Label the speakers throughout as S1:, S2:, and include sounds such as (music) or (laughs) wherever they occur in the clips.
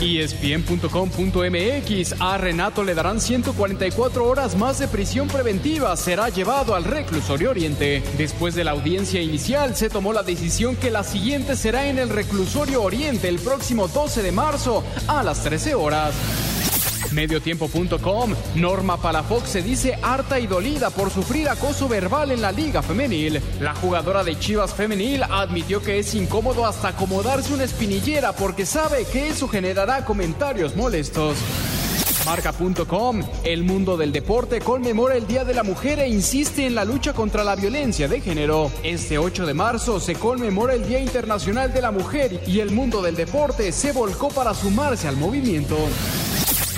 S1: ESPN.com.mx A Renato le darán 144 horas más de prisión preventiva. Será llevado al reclusorio Oriente. Después de la audiencia inicial, se tomó la decisión que la siguiente será en el reclusorio Oriente el próximo 12 de marzo a las 13 horas. Mediotiempo.com Norma Palafox se dice harta y dolida por sufrir acoso verbal en la Liga Femenil. La jugadora de Chivas Femenil admitió que es incómodo hasta acomodarse una espinillera porque sabe que eso generará comentarios molestos. Marca.com, el mundo del deporte conmemora el Día de la Mujer e insiste en la lucha contra la violencia de género. Este 8 de marzo se conmemora el Día Internacional de la Mujer y el mundo del deporte se volcó para sumarse al movimiento.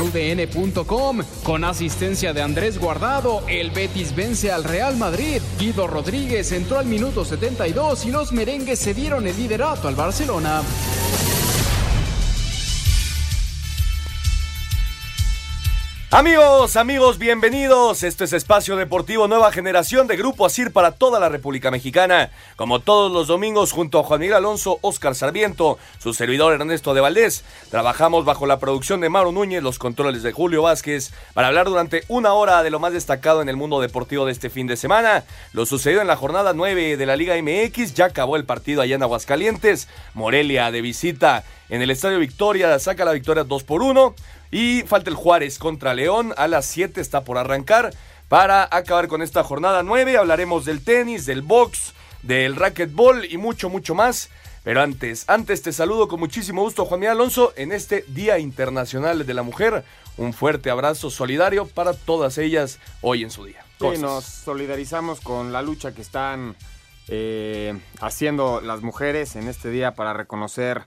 S1: UDN.com. Con asistencia de Andrés Guardado, el Betis vence al Real Madrid. Guido Rodríguez entró al minuto 72 y los merengues se dieron el liderato al Barcelona.
S2: Amigos, amigos, bienvenidos. Esto es Espacio Deportivo Nueva Generación de Grupo Asir para toda la República Mexicana. Como todos los domingos, junto a Juan Miguel Alonso, Oscar Sarmiento, su servidor Ernesto de Valdés, trabajamos bajo la producción de Mauro Núñez, los controles de Julio Vázquez, para hablar durante una hora de lo más destacado en el mundo deportivo de este fin de semana. Lo sucedido en la jornada 9 de la Liga MX, ya acabó el partido allá en Aguascalientes. Morelia de visita en el Estadio Victoria saca la victoria 2 por 1. Y falta el Juárez contra León. A las 7 está por arrancar. Para acabar con esta jornada 9, hablaremos del tenis, del box, del racquetball y mucho, mucho más. Pero antes, antes te saludo con muchísimo gusto, Juan Miguel Alonso, en este Día Internacional de la Mujer. Un fuerte abrazo solidario para todas ellas hoy en su día.
S3: Sí, nos solidarizamos con la lucha que están eh, haciendo las mujeres en este día para reconocer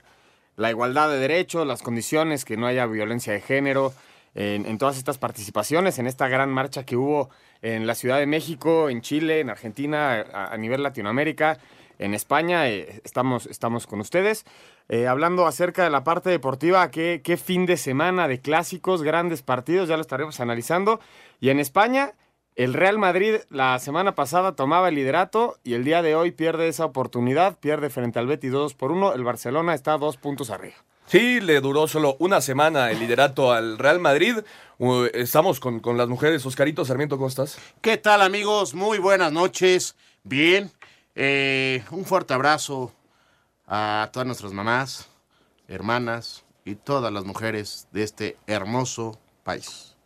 S3: la igualdad de derechos, las condiciones, que no haya violencia de género, en, todas estas participaciones, en esta gran marcha que hubo en la Ciudad de México, en Chile, en Argentina, a, nivel Latinoamérica, en España. Eh, estamos, estamos con ustedes. Eh, hablando acerca de la parte deportiva, ¿qué, qué fin de semana de clásicos, grandes partidos, ya lo estaremos analizando. Y en España, el Real Madrid la semana pasada tomaba el liderato y el día de hoy pierde esa oportunidad, pierde frente al Betis 2 por 1. El Barcelona está dos puntos arriba.
S2: Sí, le duró solo una semana el liderato al Real Madrid. Estamos con, las mujeres. Oscarito Sarmiento, ¿cómo estás?
S4: ¿Qué tal, amigos? Muy buenas noches. Bien. Eh, un fuerte abrazo a todas nuestras mamás, hermanas y todas las mujeres de este hermoso país.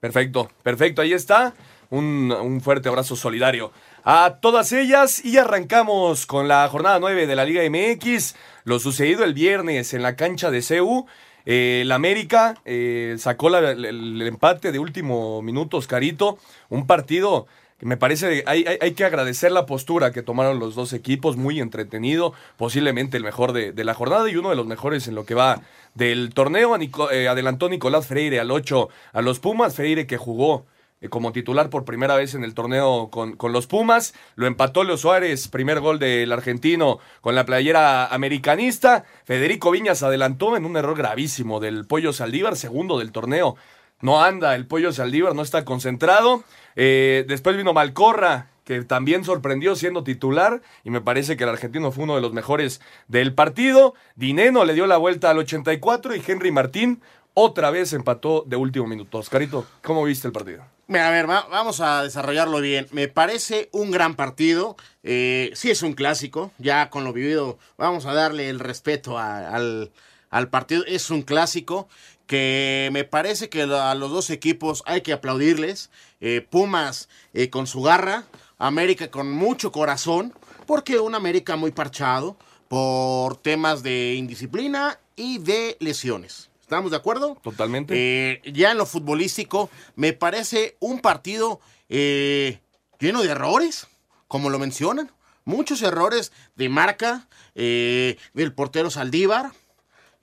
S2: Perfecto, perfecto, ahí está. Un, fuerte abrazo solidario a todas ellas y arrancamos con la jornada 9 de la Liga MX. Lo sucedido el viernes en la cancha de CEU. Eh, el América eh, sacó el, empate de último minuto, Oscarito. Un partido me parece hay, hay, que agradecer la postura que tomaron los dos equipos, muy entretenido, posiblemente el mejor de, la jornada y uno de los mejores en lo que va del torneo. Eh, adelantó Nicolás Freire al 8 a los Pumas, Freire que jugó eh, como titular por primera vez en el torneo con, con, los Pumas. Lo empató Leo Suárez, primer gol del argentino con la playera americanista. Federico Viñas adelantó en un error gravísimo del Pollo Saldívar, segundo del torneo. No anda el Pollo Saldívar, no está concentrado. Eh, después vino Malcorra, que también sorprendió siendo titular y me parece que el argentino fue uno de los mejores del partido. Dineno le dio la vuelta al 84 y Henry Martín otra vez empató de último minuto. Oscarito, ¿cómo viste el partido?
S4: A ver, vamos a desarrollarlo bien. Me parece un gran partido. Eh, sí es un clásico, ya con lo vivido vamos a darle el respeto al, al partido. Es un clásico que me parece que a los dos equipos hay que aplaudirles. Eh, Pumas eh, con su garra, América con mucho corazón, porque un América muy parchado por temas de indisciplina y de lesiones. ¿Estamos de acuerdo?
S2: Totalmente.
S4: Eh, ya en lo futbolístico, me parece un partido lleno de errores, como lo mencionan. Muchos errores de marca del portero Saldívar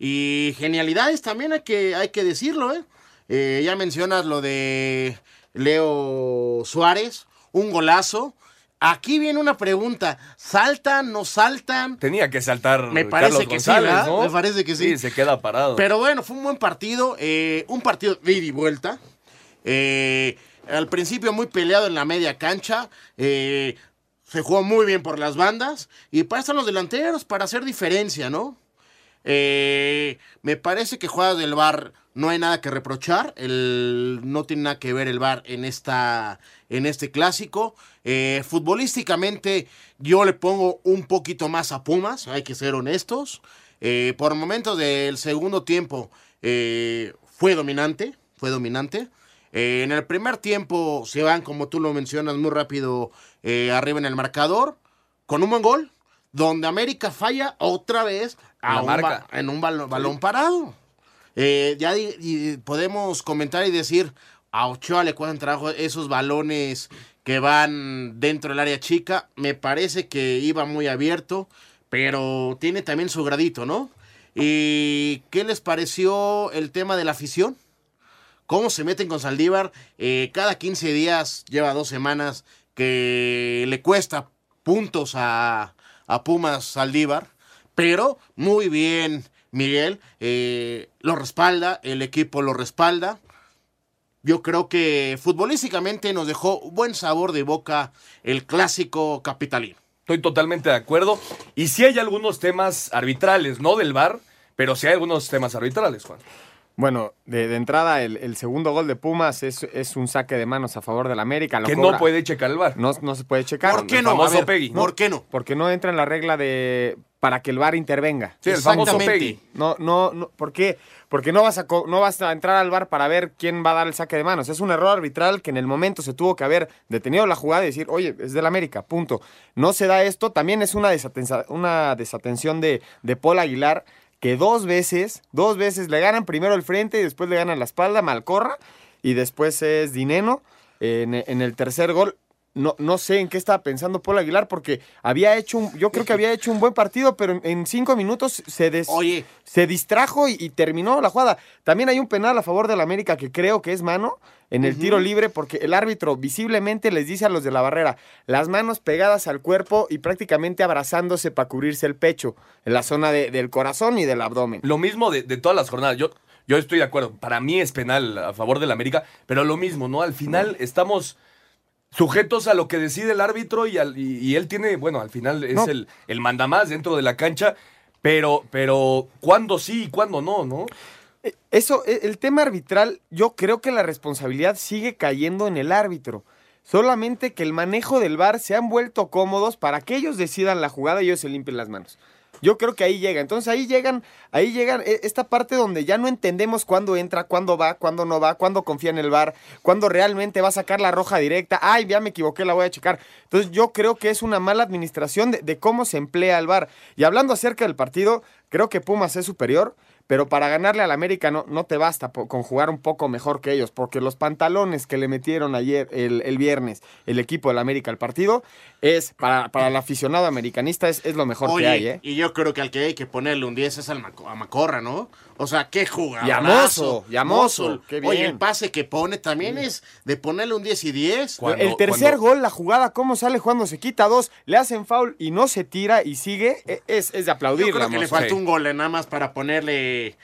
S4: y genialidades también hay que, hay que decirlo, ¿eh? ¿eh? ya mencionas lo de Leo Suárez, un golazo. Aquí viene una pregunta. ¿Saltan, no saltan?
S2: Tenía que saltar
S4: Me parece
S2: Carlos
S4: que sí.
S2: ¿no?
S4: Me parece que sí.
S2: Sí, se queda parado.
S4: Pero bueno, fue un buen partido. eh, un partido de ida y vuelta. Eh, al principio muy peleado en la media cancha. eh, se jugó muy bien por las bandas. Y para están los delanteros, para hacer diferencia, ¿no? Eh, me parece que jugadas del bar no hay nada que reprochar. El, no tiene nada que ver el bar en, esta, en este clásico. Eh, futbolísticamente yo le pongo un poquito más a Pumas, hay que ser honestos. Eh, por momentos del segundo tiempo fue dominante, fue dominante. En el primer tiempo se van, como tú lo mencionas, muy rápido arriba en el marcador, con un buen gol, donde América falla otra vez a
S2: La
S4: un
S2: marca.
S4: ba- en un balón, balón parado. Eh, ya di- y podemos comentar y decir, a Ochoa le cuestan trabajo esos balones que van dentro del área chica. Me parece que iba muy abierto, pero tiene también su gradito, ¿no? ¿Y qué les pareció el tema de la afición? ¿Cómo se meten con Saldívar? Eh, cada 15 días, lleva dos semanas, que le cuesta puntos a, a Pumas Saldívar. Pero muy bien, Miguel. eh, lo respalda, el equipo lo respalda. Yo creo que futbolísticamente nos dejó buen sabor de boca el clásico capitalino.
S2: Estoy totalmente de acuerdo. Y sí hay algunos temas arbitrales, no del VAR, pero sí hay algunos temas arbitrales, Juan.
S3: Bueno, de, de entrada, el, el segundo gol de Pumas es, es un saque de manos a favor del América. lo
S2: Que
S3: cobra.
S2: no puede checar el VAR.
S3: No, no se puede checar.
S4: ¿Por qué no? Ver,
S2: Peggy.
S4: ¿Por qué no?
S3: Porque no entra en la regla de para que el VAR intervenga.
S2: Sí, el famoso. Peggy.
S3: No, no, no, ¿por qué? Porque no vas, a, no vas a entrar al bar para ver quién va a dar el saque de manos. Es un error arbitral que en el momento se tuvo que haber detenido la jugada y decir, oye, es del América, punto. No se da esto. También es una, una desatención de, de Paul Aguilar, que dos veces, dos veces le ganan primero el frente y después le ganan la espalda, Malcorra, y después es Dineno. En, en el tercer gol, no, no sé en qué estaba pensando Paul Aguilar, porque había hecho un, yo creo que había hecho un buen partido, pero en, en cinco minutos se, des-
S4: Oye.
S3: se distrajo y, y terminó la jugada. También hay un penal a favor del América que creo que es mano en el tiro libre, porque el árbitro visiblemente les dice a los de la barrera, las manos pegadas al cuerpo y prácticamente abrazándose para cubrirse el pecho, en la zona de- del corazón y del abdomen.
S2: Lo mismo de, de todas las jornadas. Yo, yo estoy de acuerdo. Para mí es penal a favor del América, pero lo mismo, ¿no? Al final estamos sujetos a lo que decide el árbitro y, al- y- y él tiene, bueno, al final es
S3: No.
S2: el, el mandamás dentro de la cancha, pero, pero ¿cuándo sí y cuándo no, no?
S3: Eh, Eso, eh, el tema arbitral, yo creo que la responsabilidad sigue cayendo en el árbitro. Solamente que el manejo del VAR se han vuelto cómodos para que ellos decidan la jugada y ellos se limpien las manos. Yo creo que ahí llega. Entonces ahí llegan, ahí llegan eh, esta parte donde ya no entendemos cuándo entra, cuándo va, cuándo no va, cuándo confía en el VAR, cuándo realmente va a sacar la roja directa. Ay, ya me equivoqué, la voy a checar. Entonces yo creo que es una mala administración de, cómo se emplea el VAR. Y hablando acerca del partido, creo que Pumas es superior. Pero para ganarle al América no, no te basta con jugar un poco mejor que ellos, porque los pantalones que le metieron ayer, el, el viernes, el equipo del América al partido, es para, para el aficionado americanista es, es lo mejor
S4: Oye,
S3: que hay, ¿eh?
S4: y yo creo que al que hay que ponerle un 10 es al Maco- a Macorra, ¿no? O sea, qué jugador.
S3: Qué bien.
S4: Oye, el pase que pone también es de ponerle un 10 y 10.
S2: Cuando-
S3: el tercer
S2: cuando-
S3: gol, la jugada, cómo sale cuando se quita dos, le hacen foul y no se tira y sigue, e- es, es de aplaudir.
S4: Yo creo que le faltó
S2: Sí.
S4: un gol eh, nada más para ponerle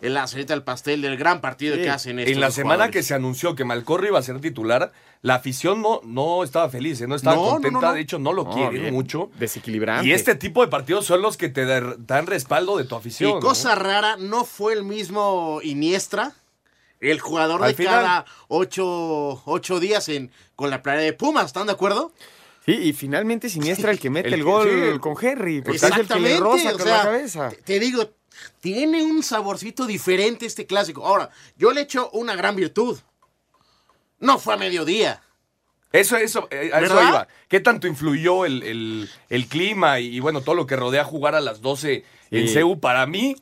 S4: la cerita al pastel del gran partido
S3: Sí.
S4: que hacen estos
S2: En la semana que se anunció que Malcorro iba a ser titular, la afición no, no estaba feliz, ¿eh? no estaba
S4: No,
S2: contenta,
S4: no, no.
S2: de hecho no lo
S3: No,
S2: quieren
S3: bien.
S2: mucho.
S3: Desequilibrante.
S2: Y este tipo de partidos son los que te dan respaldo de tu afición.
S4: Y
S2: ¿no?
S4: cosa rara, no fue el mismo Iniestra, el jugador
S2: Al
S4: de
S2: final.
S4: cada ocho, ocho días en, con la playa de Pumas, ¿están de acuerdo?
S3: Sí, y finalmente Siniestra el que mete
S2: El
S3: gol
S2: sí.
S3: con Henry, porque es el que le roza
S4: o
S3: con
S4: sea,
S3: la cabeza.
S4: Te, te digo, tiene un saborcito diferente este clásico. Ahora, yo le echo una gran virtud. No fue a mediodía.
S2: Eso, eso, eh, a eso iba. ¿Qué tanto influyó el, el- el clima y, y, bueno, todo lo que rodea jugar a las 12 en. CEU? Para mí,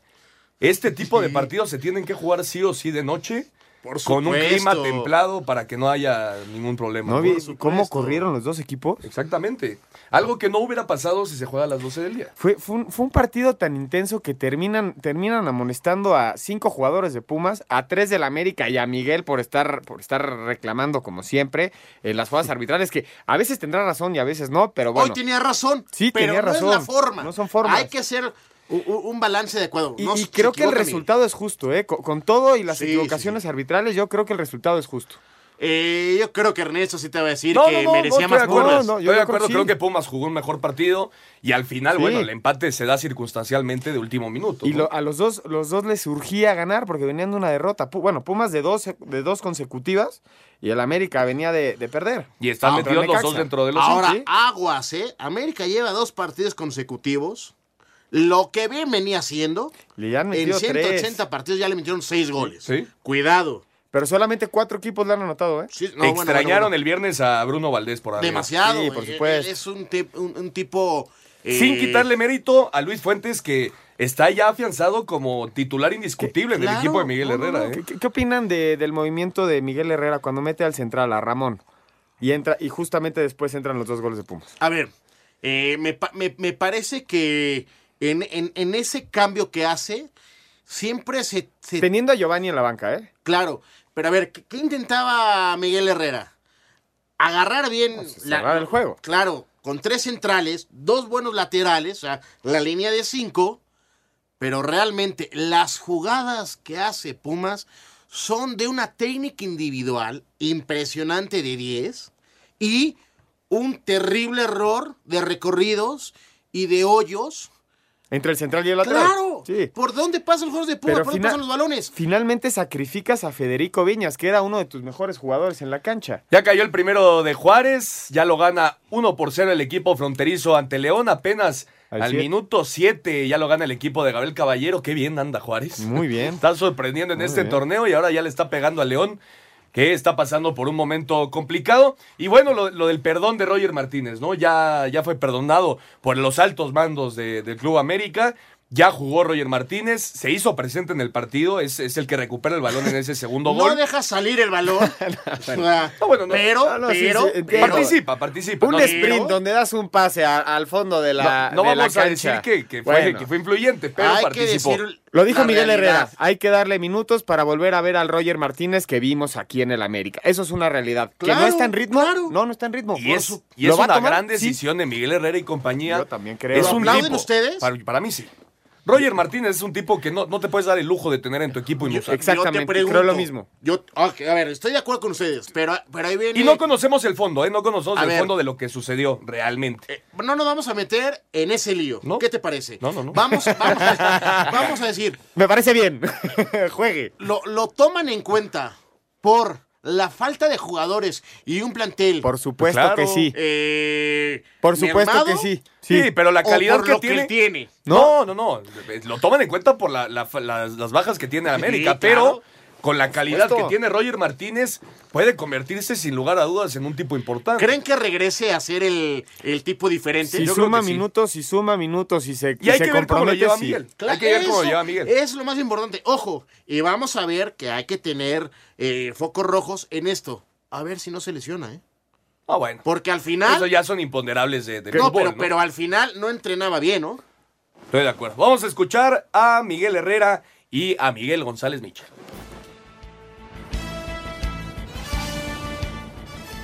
S2: este tipo de partidos se tienen que jugar sí o sí de noche.
S4: Por
S2: con un clima templado para que no haya ningún problema.
S3: ¿No
S2: ¿no?
S3: vi cómo corrieron los dos equipos?
S2: Exactamente. Algo que no hubiera pasado si se juega a las 12 del día.
S3: Fue, fue, un, fue un partido tan intenso que terminan, terminan amonestando a cinco jugadores de Pumas, a tres del América y a Miguel por estar, por estar reclamando, como siempre, en las jugadas (laughs) arbitrales, que a veces tendrá razón y a veces no, pero bueno.
S4: Hoy tenía razón.
S3: Sí,
S4: pero
S3: tenía
S4: no
S3: razón.
S4: es la forma.
S3: No son formas.
S4: Hay que hacer un, balance adecuado.
S3: Y,
S4: No
S3: y
S4: se
S3: creo que el resultado es justo, ¿eh? Con, con todo y las
S4: Sí,
S3: equivocaciones
S4: sí,
S3: arbitrales, yo creo que el resultado es justo.
S4: Eh, yo creo que Ernesto sí te va a decir
S2: No,
S4: que
S2: no, no,
S4: merecía
S2: no,
S4: más
S2: Estoy
S3: yo
S2: de acuerdo, creo
S3: sí.
S2: que Pumas jugó un mejor partido y al final,
S3: Sí.
S2: bueno, el empate se da circunstancialmente de último minuto.
S3: Y
S2: ¿no?
S3: lo- a los dos, los dos les surgía ganar porque venían de una derrota. Bueno, Pumas de dos, de dos consecutivas y el América venía de, de perder.
S2: Y están
S3: Ah,
S2: metidos los dos dentro de los
S4: Ahora,
S3: sí.
S4: aguas, ¿eh? América lleva dos partidos consecutivos. Lo que bien venía haciendo,
S3: Le han
S4: en
S3: metido
S4: 180
S3: tres.
S4: partidos ya le metieron seis goles.
S2: Sí.
S4: Cuidado.
S3: Pero solamente cuatro equipos le han anotado, ¿eh?
S4: Sí, no,
S2: Extrañaron
S4: bueno, bueno.
S2: el viernes a Bruno Valdés por arriba.
S4: Demasiado.
S3: Sí, por
S4: eh,
S3: supuesto.
S4: Es un, tip- un- un tipo... eh,
S2: Sin quitarle mérito a Luis Fuentes, que está ya afianzado como titular indiscutible en el
S4: Claro,
S2: equipo de Miguel
S4: no,
S2: Herrera.
S4: no.
S2: ¿eh?
S3: ¿Qué, opinan de- del movimiento de Miguel Herrera cuando mete al central a Ramón? Y entra y justamente después entran los dos goles de Pumas.
S4: A ver, eh, me, me- me parece que en, en- en ese cambio que hace, siempre se... se-
S3: Teniendo a Giovanni en la banca, ¿eh?
S4: claro, pero a ver, ¿qué, qué intentaba Miguel Herrera? Agarrar bien...
S3: Pues, el juego.
S4: Claro, con tres centrales, dos buenos laterales, o sea, la línea de cinco, pero realmente las jugadas que hace Pumas son de una técnica individual impresionante de 10 y un terrible error de recorridos y de hoyos.
S3: Entre el central y el lateral.
S4: ¡Claro!
S3: Sí.
S4: ¿Por dónde pasan los juegos de Pumas? ¿Por dónde pasan los balones?
S3: Finalmente sacrificas a Federico Viñas, que era uno de tus mejores jugadores en la cancha.
S2: Ya cayó el primero de Juárez, ya lo gana 1 por 0 el equipo fronterizo ante León apenas
S3: Al
S2: al,
S3: siete.
S2: minuto 7, ya lo gana el equipo de Gabriel Caballero, qué bien anda Juárez.
S3: Muy bien. (laughs)
S2: Está sorprendiendo en
S3: Muy
S2: este
S3: bien.
S2: torneo y ahora ya le está pegando a León, que está pasando por un momento complicado. Y bueno, lo, lo del perdón de Roger Martínez, ¿no? Ya, ya fue perdonado por los altos mandos de- del Club América. Ya jugó Roger Martínez, se hizo presente en el partido, es, es el que recupera el balón en ese segundo (laughs)
S4: No
S2: gol.
S4: deja salir el balón. (laughs)
S2: No, bueno, no.
S4: pero,
S3: no, sí,
S4: pero,
S3: sí, entiendo.
S4: pero-
S2: Participa, participa.
S3: Un
S2: no,
S3: sprint donde das un pase a- al fondo de la
S2: no, no
S3: de la
S2: vamos a decir que, que fue,
S3: Bueno,
S2: que fue influyente, pero
S4: hay que
S2: participó.
S4: decir
S3: Lo dijo
S4: la
S3: Miguel
S4: realidad.
S3: Herrera. Hay que darle minutos para volver a ver al Roger Martínez que vimos aquí en el América. Eso es una realidad. que no está en ritmo.
S4: claro.
S3: No, no está en ritmo.
S2: Y es, y
S3: ¿Lo
S2: es una gran
S3: Sí.
S2: decisión de Miguel Herrera y compañía.
S3: Yo también creo.
S2: Es
S4: ¿Lo
S2: un
S4: aplauden ustedes?
S2: Para, para mí sí. Roger Martínez es un tipo que no, no te puedes dar el lujo de tener en tu equipo y no usar.
S3: Exactamente,
S4: Yo te pregunto,
S3: creo lo mismo.
S4: Yo, a ver, estoy de acuerdo con ustedes, pero, pero ahí viene...
S2: Y no conocemos el fondo, ¿eh? No conocemos
S4: A
S2: el
S4: ver.
S2: fondo de lo que sucedió realmente.
S4: Eh, no nos vamos a meter en ese lío.
S2: ¿No?
S4: ¿Qué te parece?
S2: No, no, no.
S4: Vamos, vamos, a, (laughs) vamos a decir,
S3: Me parece bien. (laughs) Juegue.
S4: lo, lo toman en cuenta por la falta de jugadores y un plantel
S3: Por supuesto
S2: Claro.
S3: que sí.
S4: eh,
S3: Por supuesto que sí.
S2: Sí, pero la
S4: o
S2: calidad
S4: por
S2: que
S4: lo
S2: tiene. No, no, no. Lo toman en cuenta por la- la- las, las bajas que tiene América,
S4: Sí,
S2: pero
S4: claro.
S2: Con la calidad que tiene Roger Martínez, puede convertirse sin lugar a dudas en un tipo importante.
S4: ¿Creen que regrese a ser el, el tipo diferente?
S3: Si
S2: Yo creo
S3: suma
S2: que sí.
S3: minutos, si suma minutos y se
S2: Y hay
S3: se
S2: que ver cómo lo lleva
S3: sí.
S2: Miguel.
S4: Claro,
S2: hay que ver cómo lo
S4: eso
S2: lleva Miguel.
S4: Es lo más importante. Ojo, y vamos a ver que hay que tener eh, focos rojos en esto. A ver si no se lesiona, ¿eh?
S2: Ah, bueno.
S4: Porque al final...
S2: Eso ya son imponderables de, de
S4: no,
S2: fútbol,
S4: pero,
S2: ¿no?
S4: pero al final no entrenaba bien, ¿no?
S2: Estoy de acuerdo. Vamos a escuchar a Miguel Herrera y a Miguel González Michel.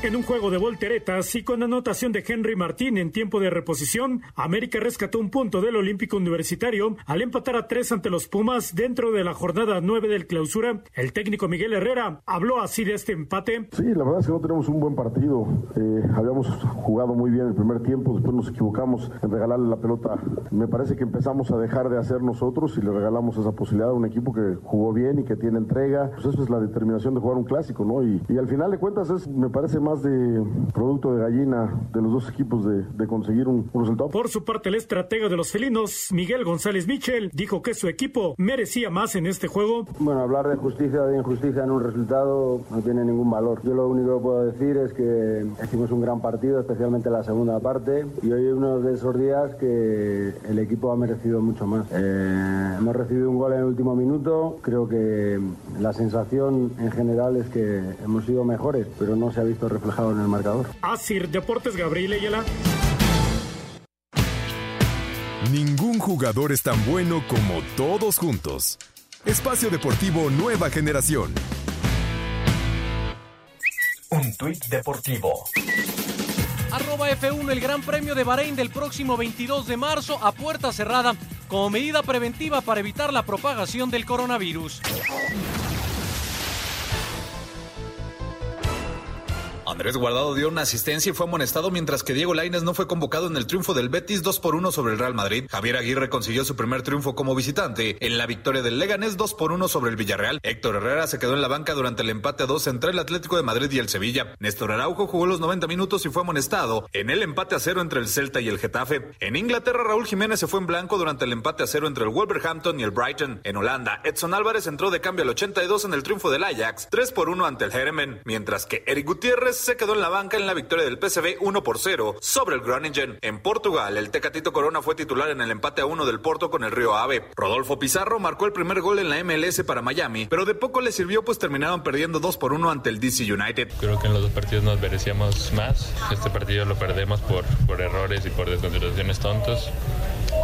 S5: En un juego de volteretas y con anotación de Henry Martín en tiempo de reposición, América rescató un punto del Olímpico Universitario al empatar a tres ante los Pumas dentro de la jornada nueve del clausura. El técnico Miguel Herrera habló así de este empate.
S6: Sí, la verdad es que no tenemos un buen partido. Eh, habíamos jugado muy bien el primer tiempo, después nos equivocamos en regalarle la pelota. Me parece que empezamos a dejar de hacer nosotros y le regalamos esa posibilidad a un equipo que jugó bien y que tiene entrega. Pues eso es la determinación de jugar un clásico, ¿no? Y, y al final de cuentas es, me parece más más de producto de gallina de los dos equipos de, de conseguir un, un, resultado.
S5: Por su parte, el estratega de los felinos, Miguel González Michel, dijo que su equipo merecía más en este juego.
S7: Bueno, hablar de justicia o de injusticia en un resultado no tiene ningún valor. Yo lo único que puedo decir es que hicimos un gran partido, especialmente la segunda parte, y hoy es uno de esos días que el equipo ha merecido mucho más. Eh, hemos recibido un gol en el último minuto, creo que la sensación en general es que hemos sido mejores, pero no se ha visto reflejado en el marcador.
S5: Asir Deportes Gabriel Ayala.
S8: Ningún jugador es tan bueno como todos juntos. Espacio Deportivo Nueva Generación.
S9: Un tuit deportivo.
S10: Arroba F1 el Gran Premio de Bahrein del próximo 22 de marzo a puerta cerrada como medida preventiva para evitar la propagación del coronavirus.
S11: Andrés Guardado dio una asistencia y fue amonestado mientras que Diego Lainez no fue convocado en el triunfo del Betis 2 por 1 sobre el Real Madrid. Javier Aguirre consiguió su primer triunfo como visitante en la victoria del Leganés 2 por 1 sobre el Villarreal. Héctor Herrera se quedó en la banca durante el empate a 2 entre el Atlético de Madrid y el Sevilla. Néstor Araujo jugó los 90 minutos y fue amonestado en el empate a 0 entre el Celta y el Getafe. En Inglaterra Raúl Jiménez se fue en blanco durante el empate a 0 entre el Wolverhampton y el Brighton. En Holanda Edson Álvarez entró de cambio al 82 en el triunfo del Ajax 3 por 1 ante el Heremen, mientras que Eric Gutiérrez se quedó en la banca en la victoria del PSV 1 por 0 sobre el Groningen. En Portugal, el Tecatito Corona fue titular en el empate a 1 del Porto con el Río Ave. Rodolfo Pizarro marcó el primer gol en la MLS para Miami, pero de poco le sirvió pues terminaron perdiendo 2 por 1 ante el DC United.
S12: Creo que en los dos partidos nos merecíamos más. Este partido lo perdemos por, por errores y por desconcentraciones tontos.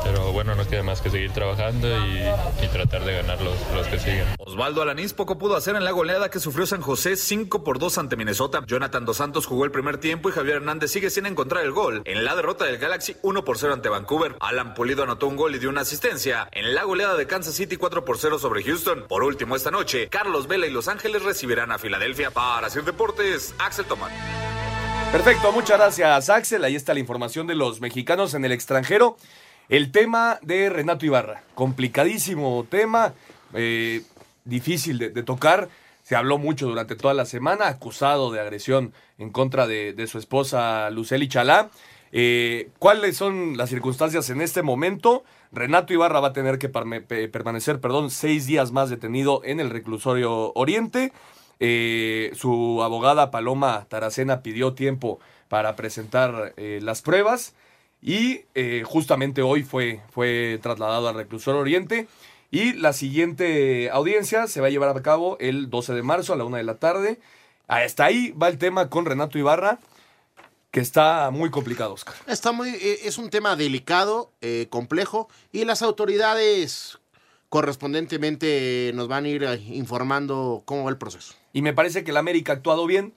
S12: Pero bueno, no queda más que seguir trabajando y, y tratar de ganar los, los, que siguen.
S11: Osvaldo Alanís poco pudo hacer en la goleada que sufrió San José 5 por 2 ante Minnesota. Jonathan Dos Santos jugó el primer tiempo y Javier Hernández sigue sin encontrar el gol. En la derrota del Galaxy 1 por 0 ante Vancouver, Alan Pulido anotó un gol y dio una asistencia. En la goleada de Kansas City 4 por 0 sobre Houston. Por último, esta noche, Carlos Vela y Los Ángeles recibirán a Filadelfia. Para hacer deportes, Axel Tomán.
S2: Perfecto, muchas gracias Axel. Ahí está la información de los mexicanos en el extranjero. El tema de Renato Ibarra, complicadísimo tema, eh, difícil de, tocar. Se habló mucho durante toda la semana, acusado de agresión en contra de, su esposa Luceli Chalá. Eh, ¿Cuáles son las circunstancias en este momento? Renato Ibarra va a tener que permanecer, perdón, seis días más detenido en el reclusorio Oriente. Eh, su abogada Paloma Taracena pidió tiempo para presentar las pruebas y eh, justamente hoy fue, fue trasladado al reclusorio Oriente. Y la siguiente audiencia se va a llevar a cabo el 12 de marzo a la una de la tarde. Hasta ahí va el tema con Renato Ibarra, que está muy complicado, Oscar.
S4: Está muy, es un tema delicado, eh, complejo, y las autoridades correspondientemente nos van a ir informando cómo va el proceso.
S2: Y me parece que el América ha actuado bien,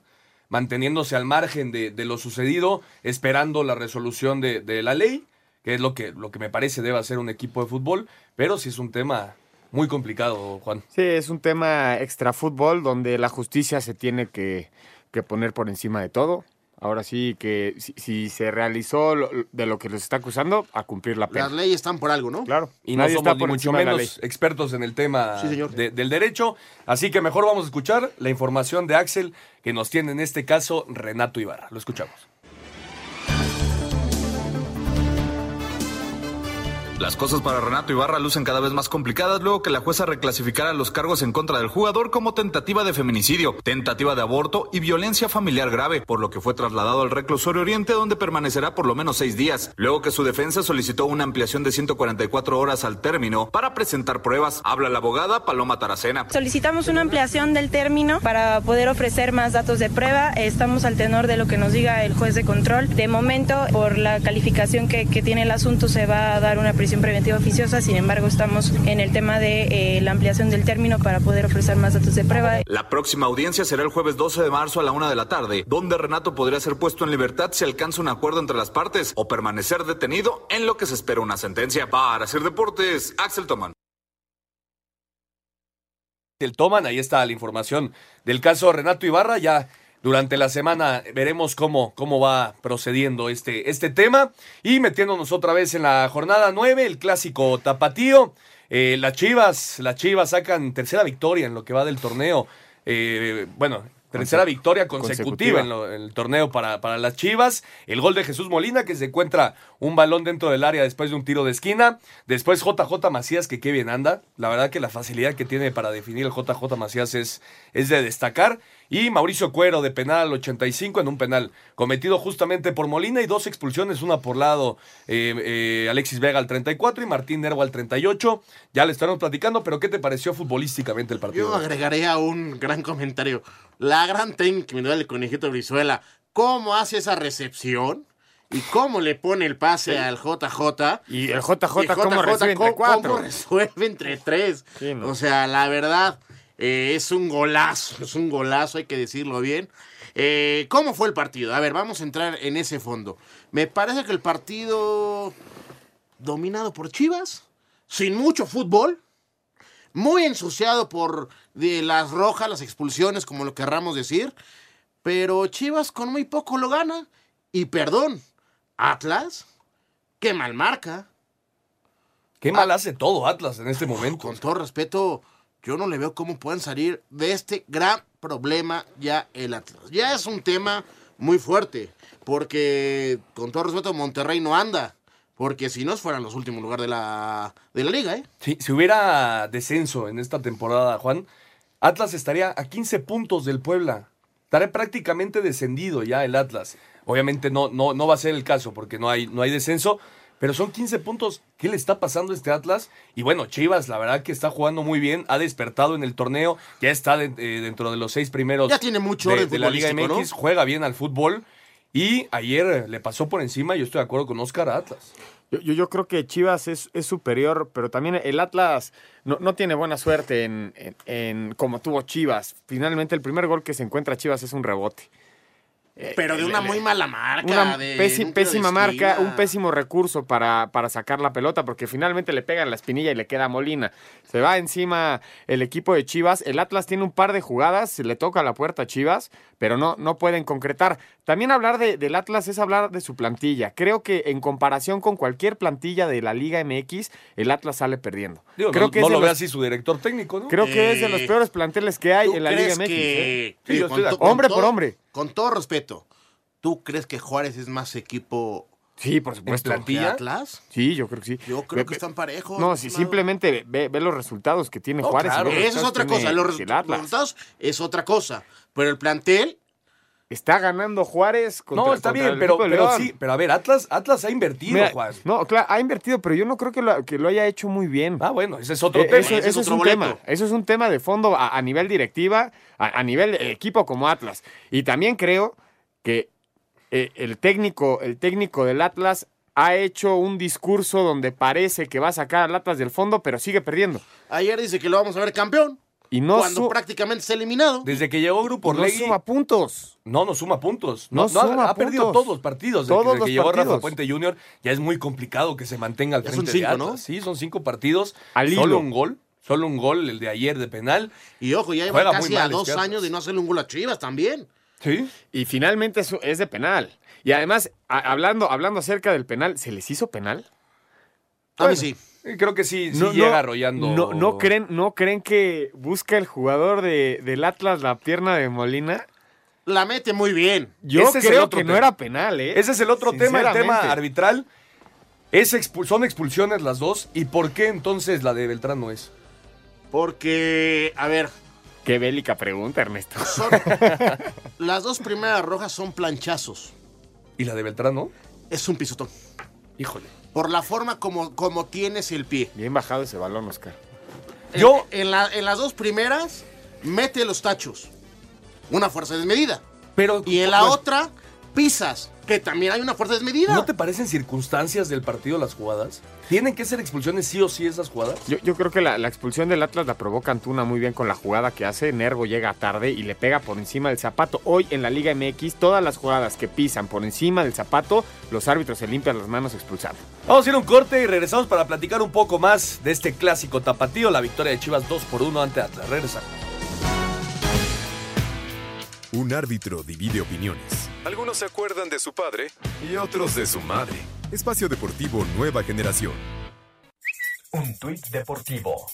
S2: manteniéndose al margen de, de lo sucedido, esperando la resolución de, de, la ley, que es lo que, lo que me parece debe hacer un equipo de fútbol, pero sí es un tema muy complicado, Juan.
S3: Sí, es un tema extra fútbol donde la justicia se tiene que, que poner por encima de todo. Ahora sí que si, si, se realizó lo, de lo que les está acusando, a cumplir la pena.
S4: Las leyes están por algo, ¿no?
S3: Claro.
S2: Y no somos ni mucho menos expertos en el tema
S4: sí,
S2: de, del derecho. Así que mejor vamos a escuchar la información de Axel que nos tiene en este caso Renato Ibarra. Lo escuchamos.
S11: Las cosas para Renato Ibarra lucen cada vez más complicadas luego que la jueza reclasificara los cargos en contra del jugador como tentativa de feminicidio, tentativa de aborto y violencia familiar grave, por lo que fue trasladado al reclusorio Oriente donde permanecerá por lo menos seis días, luego que su defensa solicitó una ampliación de 144 horas al término para presentar pruebas. Habla la abogada Paloma Taracena.
S13: Solicitamos una ampliación del término para poder ofrecer más datos de prueba. Estamos al tenor de lo que nos diga el juez de control. De momento, por la calificación que, que tiene el asunto, se va a dar una prisión preventiva oficiosa, sin embargo estamos en el tema de eh, la ampliación del término para poder ofrecer más datos de prueba.
S11: La próxima audiencia será el jueves 12 de marzo a la una de la tarde, donde Renato podría ser puesto en libertad si alcanza un acuerdo entre las partes o permanecer detenido en lo que se espera una sentencia. Para hacer deportes, Axel Toman.
S2: El Toman, ahí está la información del caso Renato Ibarra, ya durante la semana veremos cómo, cómo va procediendo este, este tema. Y metiéndonos otra vez en la jornada 9, el clásico tapatío. Eh, las Chivas, las Chivas sacan tercera victoria en lo que va del torneo. Eh, bueno, Tercera victoria
S3: consecutiva.
S2: consecutiva, En, lo- en el torneo para, para las Chivas. El gol de Jesús Molina, que se encuentra un balón dentro del área después de un tiro de esquina. Después JJ Macías, que qué bien anda. La verdad que la facilidad que tiene para definir el JJ Macías es, es de destacar. Y Mauricio Cuero de penal al 85 en un penal cometido justamente por Molina y dos expulsiones, una por lado eh, eh, Alexis Vega al 34 y Martín Nervo al 38. Ya le estaremos platicando, pero ¿qué te pareció futbolísticamente el partido?
S4: Yo agregaría un gran comentario. La gran técnica del Conejito Brizuela. ¿Cómo hace esa recepción? ¿Y cómo le pone el pase al JJ?
S3: Y el JJ, ¿cómo recibe entre
S4: ¿cómo-
S3: cuatro?
S4: cómo resuelve entre tres?
S3: Sí, no.
S4: O sea, la verdad, eh, es un golazo. (laughs) Es un golazo, hay que decirlo bien. Eh, ¿Cómo fue el partido? A ver, vamos a entrar en ese fondo. Me parece que el partido dominado por Chivas, sin mucho fútbol, muy ensuciado por de las rojas, las expulsiones, como lo querramos decir, pero Chivas con muy poco lo gana. Y perdón, Atlas, qué mal marca.
S2: Qué mal hace todo Atlas en este momento.
S4: Con todo respeto, yo no le veo cómo pueden salir de este gran problema ya el Atlas. Ya es un tema muy fuerte, porque con todo respeto Monterrey no anda, porque si no fueran los últimos lugares de la, de la liga, ¿eh?
S2: Sí, si hubiera descenso en esta temporada, Juan, Atlas estaría a 15 puntos del Puebla. Estaría prácticamente descendido ya el Atlas. Obviamente no, no, no va a ser el caso porque no hay, no hay descenso, pero son 15 puntos. ¿Qué le está pasando a este Atlas? Y bueno, Chivas, la verdad que está jugando muy bien, ha despertado en el torneo, ya está de- eh, dentro de los seis primeros
S4: Ya tiene mucho
S2: de,
S4: orden
S2: de la Liga MX,
S4: ¿no?
S2: juega bien al fútbol y ayer le pasó por encima, yo estoy de acuerdo con Oscar a Atlas.
S3: Yo, yo, yo creo que Chivas es, es superior, pero también el Atlas no, no tiene buena suerte en, en- en como tuvo Chivas. Finalmente, el primer gol que se encuentra Chivas es un rebote. Eh,
S4: Pero de una muy mala marca.
S3: Una
S4: de de
S3: pésima marca, un pésimo recurso para, para sacar la pelota, porque finalmente le pegan la espinilla y le queda Molina. Se va encima el equipo de Chivas. El Atlas tiene un par de jugadas, se le toca la puerta a Chivas, pero no, no pueden concretar. También hablar de- del Atlas es hablar de su plantilla. Creo que en comparación con cualquier plantilla de la Liga MX, el Atlas sale perdiendo.
S2: Digo,
S3: creo
S2: no,
S3: que
S2: no lo ve
S3: los-
S2: así su director técnico, ¿no?
S3: Creo que es de los
S4: Eh,
S3: peores planteles que hay
S4: ¿Tú
S3: en la Liga MX.
S4: que-
S3: ¿eh?
S4: Sí, con to- con
S3: Hombre por
S4: todo-
S3: hombre.
S4: Con todo respeto, ¿tú crees que Juárez es más equipo
S3: Sí, por
S2: ¿En
S3: supuesto.
S4: que
S2: plantilla?
S4: Atlas?
S3: Sí, yo creo que sí.
S4: Yo creo
S3: Ve-
S4: que están parejos.
S3: No, si simplemente ve, ve los resultados que tiene
S2: No,
S3: Juárez.
S2: claro.
S3: ve
S4: Eso es otra cosa. Los resultados es otra cosa. Pero el plantel,
S3: Está ganando Juárez contra
S2: no, está bien,
S3: el
S2: pero, pero sí, pero a ver, Atlas, Atlas ha invertido,
S3: Mira,
S2: Juan.
S3: No, claro, ha invertido, pero yo no creo que lo, que lo haya hecho muy bien.
S2: Ah, bueno, ese es otro
S3: Eh,
S2: tema.
S3: Eso,
S4: ese es
S3: eso es
S4: otro
S3: un
S4: boleto.
S3: tema. Eso es un tema de fondo a, a nivel directiva, a, a nivel de equipo como Atlas. Y también creo que eh, el técnico, el técnico del Atlas ha hecho un discurso donde parece que va a sacar al Atlas del fondo, pero sigue perdiendo.
S4: ayer dice que lo vamos a ver campeón.
S3: Y no,
S4: cuando
S3: su-
S4: prácticamente está eliminado.
S2: Desde que llegó Grupo
S3: no suma puntos.
S2: no nos suma puntos.
S3: No
S2: No, no, ha-
S3: suma
S2: ha, perdido
S3: puntos.
S2: todos los partidos. Desde
S3: Todos
S2: que, desde
S3: los
S2: que llegó Rafa
S3: partidos.
S2: Puente Jr., ya es muy complicado que se mantenga al
S4: Ya
S2: frente
S4: son cinco,
S2: de
S4: ¿no?
S2: Atlas. Sí, son cinco partidos.
S3: Al
S2: solo
S3: hilo.
S2: un gol. Solo un gol, el de ayer de penal.
S4: Y ojo, ya
S2: muy
S4: casi a dos años de no hacerle un gol a Chivas también.
S2: Sí.
S3: Y finalmente eso es de penal. Y además, a- hablando, hablando acerca del penal, ¿se les hizo penal?
S4: A mí sí.
S2: Eh, Creo que sí, sí
S3: No,
S2: llega
S3: no,
S2: arrollando.
S3: No, no creen, ¿No creen que busca el jugador de, del Atlas la pierna de Molina?
S4: La mete muy bien.
S3: Yo
S2: Ese es el
S3: creo
S2: otro
S3: que no
S2: tema.
S3: era penal, ¿eh?
S2: Ese es el otro tema, el tema arbitral. Es expu- son expulsiones las dos. ¿Y por qué entonces la de Beltrán no es?
S4: Porque, a ver,
S3: Qué bélica pregunta, Ernesto.
S4: son, (laughs) las dos primeras rojas son planchazos.
S2: ¿Y la de Beltrán no?
S4: Es un pisotón.
S2: Híjole.
S4: Por la forma como, como tienes el pie.
S3: Bien bajado ese balón, Oscar.
S2: Yo-
S4: En, en la- en las dos primeras, mete los tachos. Una fuerza desmedida.
S2: Pero,
S4: Y en la
S2: pues,
S4: otra, pisas. Que también hay una fuerza desmedida.
S2: ¿No te parecen circunstancias del partido las jugadas? ¿Tienen que ser expulsiones sí o sí esas jugadas?
S3: Yo, yo creo que la, la expulsión del Atlas la provoca Antuna muy bien con la jugada que hace. Nervo llega tarde y le pega por encima del zapato. Hoy en la Liga MX, todas las jugadas que pisan por encima del zapato, los árbitros se limpian las manos expulsando.
S2: Vamos a ir a un corte y regresamos para platicar un poco más de este clásico tapatío, la victoria de Chivas 2 por 1 ante Atlas. Regresamos.
S8: Un árbitro divide opiniones. Algunos se acuerdan de su padre y otros de su madre. Espacio Deportivo Nueva Generación.
S9: Un tuit deportivo.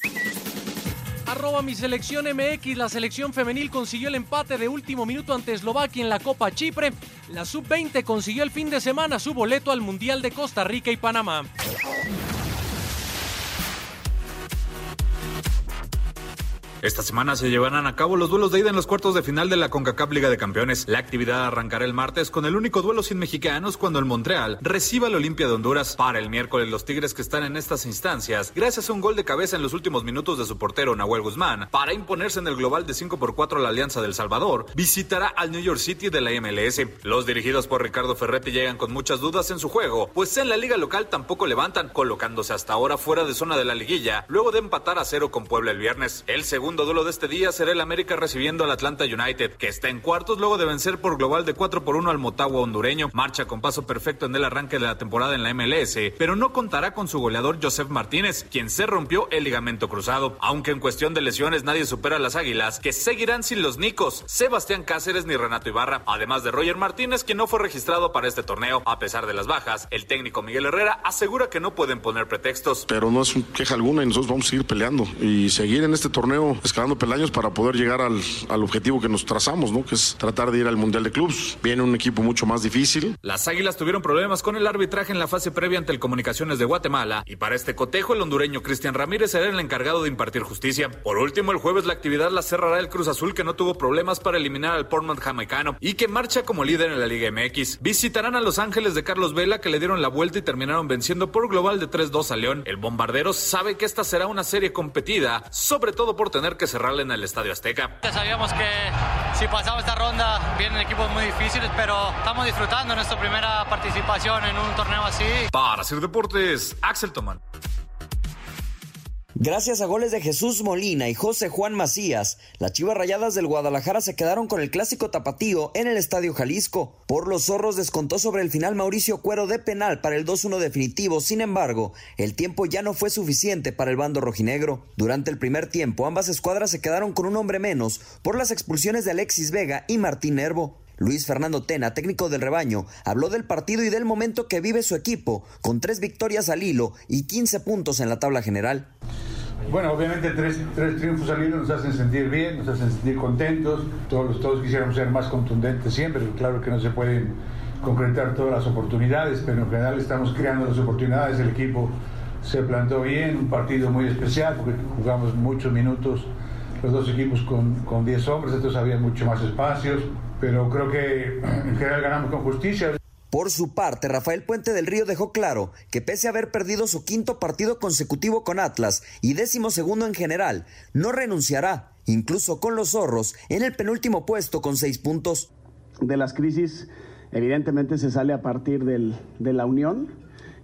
S10: Arroba mi selección MX. La selección femenil consiguió el empate de último minuto ante Eslovaquia en la Copa Chipre. La sub-20 consiguió el fin de semana su boleto al Mundial de Costa Rica y Panamá.
S11: Esta semana se llevarán a cabo los duelos de ida en los cuartos de final de la CONCACAF Liga de Campeones. La actividad arrancará el martes con el único duelo sin mexicanos cuando el Montreal reciba al Olimpia de Honduras. Para el miércoles, los Tigres que están en estas instancias, gracias a un gol de cabeza en los últimos minutos de su portero Nahuel Guzmán, para imponerse en el global de 5 por 4 a la Alianza del Salvador, visitará al New York City de la MLS. Los dirigidos por Ricardo Ferretti llegan con muchas dudas en su juego, pues en la liga local tampoco levantan, colocándose hasta ahora fuera de zona de la liguilla, luego de empatar a cero con Puebla el viernes. El segundo duelo de este día será el América recibiendo al Atlanta United, que está en cuartos luego de vencer por global de 4 por 1 al Motagua hondureño. Marcha con paso perfecto en el arranque de la temporada en la MLS, pero no contará con su goleador Joseph Martínez, quien se rompió el ligamento cruzado. Aunque en cuestión de lesiones nadie supera a las Águilas, que seguirán sin los Nicos, Sebastián Cáceres ni Renato Ibarra, además de Roger Martínez, quien no fue registrado para este torneo. A pesar de las bajas, el técnico Miguel Herrera asegura que no pueden poner pretextos.
S6: Pero no es queja alguna y nosotros vamos a seguir peleando y seguir en este torneo escalando peldaños para poder llegar al, al, objetivo que nos trazamos, ¿no? Que es tratar de ir al Mundial de Clubs. Viene un equipo mucho más difícil.
S11: Las Águilas tuvieron problemas con el arbitraje en la fase previa ante el Comunicaciones de Guatemala y para este cotejo el hondureño Cristian Ramírez será el encargado de impartir justicia. Por último, el jueves la actividad la cerrará el Cruz Azul que no tuvo problemas para eliminar al Portland jamaicano y que marcha como líder en la Liga MX. Visitarán a Los Ángeles de Carlos Vela que le dieron la vuelta y terminaron venciendo por global de 3-2 a León. El bombardero sabe que esta será una serie competida, sobre todo por tener que cerrarla en el Estadio Azteca.
S14: Sabíamos que si pasamos esta ronda vienen equipos muy difíciles, pero estamos disfrutando nuestra primera participación en un torneo así.
S11: Para hacer deportes, Axel Tomán.
S15: Gracias a goles de Jesús Molina y José Juan Macías, las Chivas Rayadas del Guadalajara se quedaron con el clásico tapatío en el Estadio Jalisco. Por los zorros descontó sobre el final Mauricio Cuero de penal para el 2-1 definitivo, sin embargo, el tiempo ya no fue suficiente para el bando rojinegro. Durante el primer tiempo, ambas escuadras se quedaron con un hombre menos por las expulsiones de Alexis Vega y Martín Nervo. Luis Fernando Tena, técnico del rebaño, habló del partido y del momento que vive su equipo, con tres victorias al hilo y 15 puntos en la tabla general.
S16: Bueno, obviamente tres, triunfos al hilo nos hacen sentir bien, nos hacen sentir contentos, todos, todos quisiéramos ser más contundentes siempre, claro que no se pueden concretar todas las oportunidades, pero en general estamos creando las oportunidades, el equipo se plantó bien, un partido muy especial porque jugamos muchos minutos los dos equipos con, con 10 hombres, entonces había mucho más espacios, pero creo que en general ganamos con justicia.
S15: Por su parte, Rafael Puente del Río dejó claro que pese a haber perdido su quinto partido consecutivo con Atlas y décimo segundo en general, no renunciará, incluso con los zorros, en el penúltimo puesto con seis puntos.
S17: De las crisis, evidentemente se sale a partir del, de la unión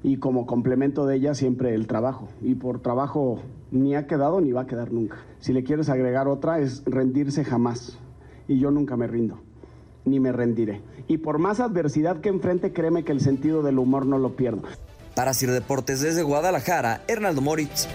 S17: y como complemento de ella siempre el trabajo. Y por trabajo ni ha quedado ni va a quedar nunca. Si le quieres agregar otra es rendirse jamás. Y yo nunca me rindo ni me rendiré. Y por más adversidad que enfrente, créeme que el sentido del humor no lo pierdo.
S15: Para Sir Deportes desde Guadalajara, Hernaldo Moritz.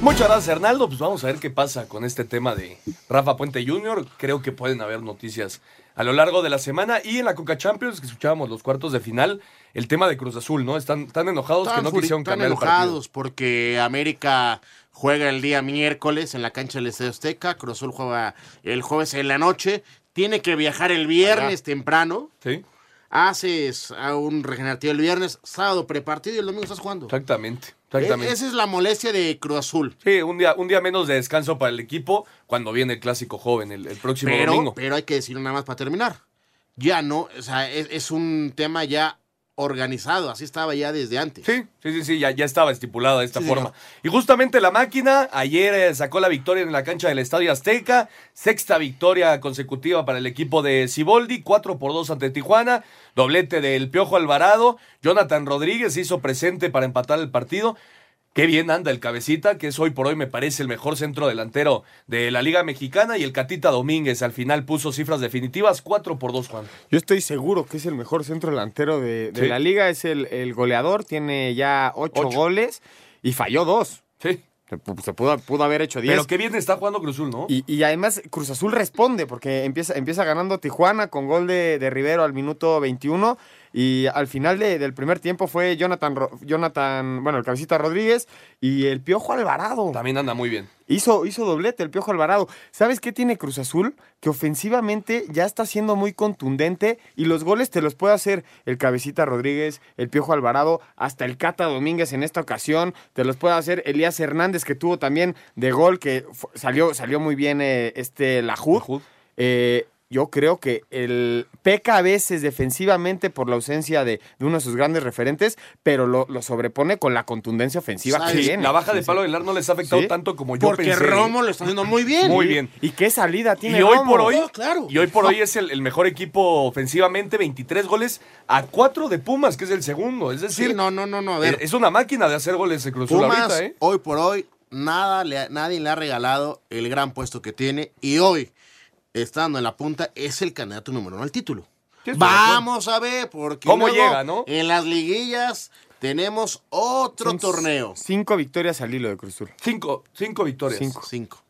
S2: Muchas gracias, Hernaldo. Pues vamos a ver qué pasa con este tema de Rafa Puente Jr. Creo que pueden haber noticias a lo largo de la semana. Y en la Coca Champions, que escuchábamos los cuartos de final, el tema de Cruz Azul, ¿no? Están tan enojados que no quisieron cambiar
S4: están enojados porque América juega el día miércoles en la cancha del Estadio Azteca. Cruz Azul juega el jueves en la noche tiene que viajar el viernes temprano.
S2: Sí.
S4: Haces a un regenerativo el viernes, sábado prepartido y el domingo estás jugando.
S2: Exactamente. Exactamente.
S4: E esa es la molestia de Cruz Azul.
S2: Sí, un día, un día menos de descanso para el equipo cuando viene el clásico joven el, el próximo
S4: pero,
S2: domingo.
S4: Pero hay que decirlo nada más para terminar. Ya no, o sea, es, es un tema ya organizado, así estaba ya desde antes.
S2: Sí, sí, sí, sí ya, ya estaba estipulado de esta sí, forma. Señor. Y justamente la máquina ayer eh, sacó la victoria en la cancha del Estadio Azteca, sexta victoria consecutiva para el equipo de Ciboldi, 4 por 2 ante Tijuana, doblete del Piojo Alvarado, Jonathan Rodríguez hizo presente para empatar el partido. Qué bien anda el cabecita, que es hoy por hoy me parece el mejor centro delantero de la Liga Mexicana y el Catita Domínguez al final puso cifras definitivas 4 por 2, Juan.
S3: Yo estoy seguro que es el mejor centro delantero de, de sí. la liga, es el, el, goleador, tiene ya 8 goles y falló 2.
S2: Sí.
S3: Se pudo, pudo, haber hecho 10.
S2: Pero qué bien está jugando Cruz Azul, ¿no?
S3: Y, y, además Cruz Azul responde porque empieza, empieza ganando Tijuana con gol de, de Rivero al minuto 21 Y al final de- del primer tiempo fue Jonathan, Jonathan, bueno, el cabecita Rodríguez y el Piojo Alvarado.
S2: También anda muy bien.
S3: Hizo, hizo doblete el Piojo Alvarado. ¿Sabes qué tiene Cruz Azul? Que ofensivamente ya está siendo muy contundente y los goles te los puede hacer el Cabecita Rodríguez, el Piojo Alvarado, hasta el Cata Domínguez en esta ocasión. Te los puede hacer Elías Hernández, que tuvo también de gol, que salió, salió muy bien eh, este Lajud. Eh, yo creo que el peca a veces defensivamente por la ausencia de, de uno de sus grandes referentes, pero lo, lo sobrepone con la contundencia ofensiva que tiene.
S2: la baja de. Palo Aguilar no les ha afectado
S3: Sí.
S2: tanto como yo
S4: Porque
S2: pensé.
S4: Romo lo está haciendo muy bien.
S2: Muy
S4: Sí.
S2: bien.
S3: ¿Y qué salida tiene
S2: Y hoy
S3: Romo?
S2: por hoy,
S4: Oh, claro.
S2: y hoy por hoy es el, el mejor equipo ofensivamente, 23 goles a 4 de Pumas, que es el segundo. Es decir,
S4: Sí, no, no, no, no, a ver.
S2: es una máquina de hacer goles de Cruz
S4: Pumas,
S2: ahorita, ¿eh?
S4: hoy por hoy, nada le, nadie le ha regalado el gran puesto que tiene. Y hoy, estando en la punta, es el candidato número uno al título. Vamos a ver, porque
S2: ¿Cómo
S4: luego
S2: llega, no?
S4: en las liguillas tenemos otro
S3: Son
S4: torneo.
S3: Cinco victorias al hilo de Cruz Azul.
S2: Cinco, cinco victorias.
S3: Cinco.
S4: Cinco.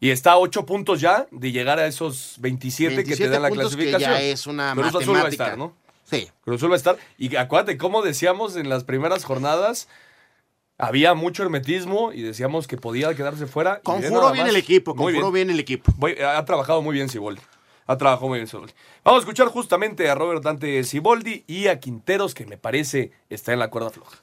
S2: Y está a 8 puntos ya de llegar a esos 27, que te
S4: 27
S2: dan la
S4: que
S2: clasificación.
S4: ya es una
S2: Cruz Azul va a
S4: matemática.
S2: estar, ¿no?
S4: Sí.
S2: Cruz Azul va a estar. Y acuérdate, como decíamos en las primeras jornadas, había mucho hermetismo y decíamos que podía quedarse fuera.
S4: Conjuró bien el equipo, conjuró
S2: bien.
S4: bien el equipo.
S2: Voy- ha trabajado muy bien Siboldi. Ha trabajado muy bien Siboldi. Vamos a escuchar justamente a Robert Dante Siboldi y a Quinteros, que me parece está en la cuerda floja.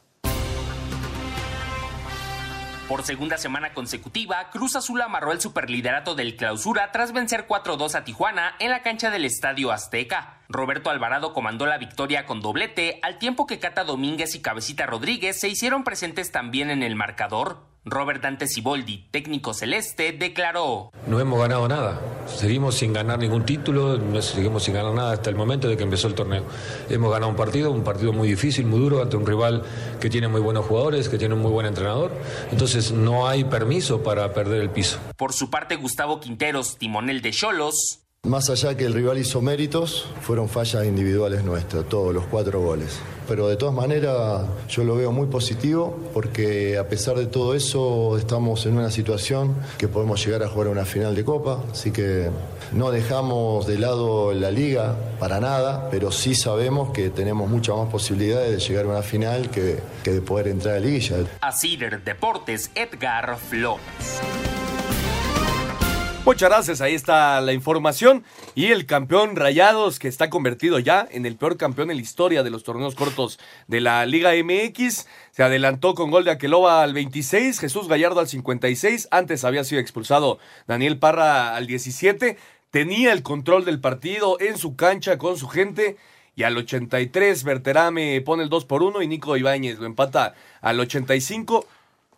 S18: Por segunda semana consecutiva, Cruz Azul amarró el superliderato del clausura tras vencer 4-2 a Tijuana en la cancha del Estadio Azteca. Roberto Alvarado comandó la victoria con doblete, al tiempo que Cata Domínguez y Cabecita Rodríguez se hicieron presentes también en el marcador. Robert Dante Siboldi, técnico celeste, declaró.
S19: No hemos ganado nada. Seguimos sin ganar ningún título, no seguimos sin ganar nada hasta el momento de que empezó el torneo. Hemos ganado un partido, un partido muy difícil, muy duro, ante un rival que tiene muy buenos jugadores, que tiene un muy buen entrenador. Entonces no hay permiso para perder el piso.
S18: Por su parte, Gustavo Quinteros, timonel de Cholos,
S20: Más allá que el rival hizo méritos, fueron fallas individuales nuestras, todos los cuatro goles. Pero de todas maneras yo lo veo muy positivo porque a pesar de todo eso estamos en una situación que podemos llegar a jugar una final de Copa, así que no dejamos de lado la liga para nada, pero sí sabemos que tenemos muchas más posibilidades de llegar a una final que, de poder entrar a la liguilla.
S18: Asider Deportes, Edgar Flores.
S2: Muchas gracias, ahí está la información. Y el campeón Rayados, que está convertido ya en el peor campeón en la historia de los torneos cortos de la Liga MX, se adelantó con gol de Aqueloba al 26, Jesús Gallardo al 56, antes había sido expulsado Daniel Parra al 17, tenía el control del partido en su cancha con su gente. Y al 83, Berterame pone el 2 por 1 y Nico Ibáñez lo empata al 85.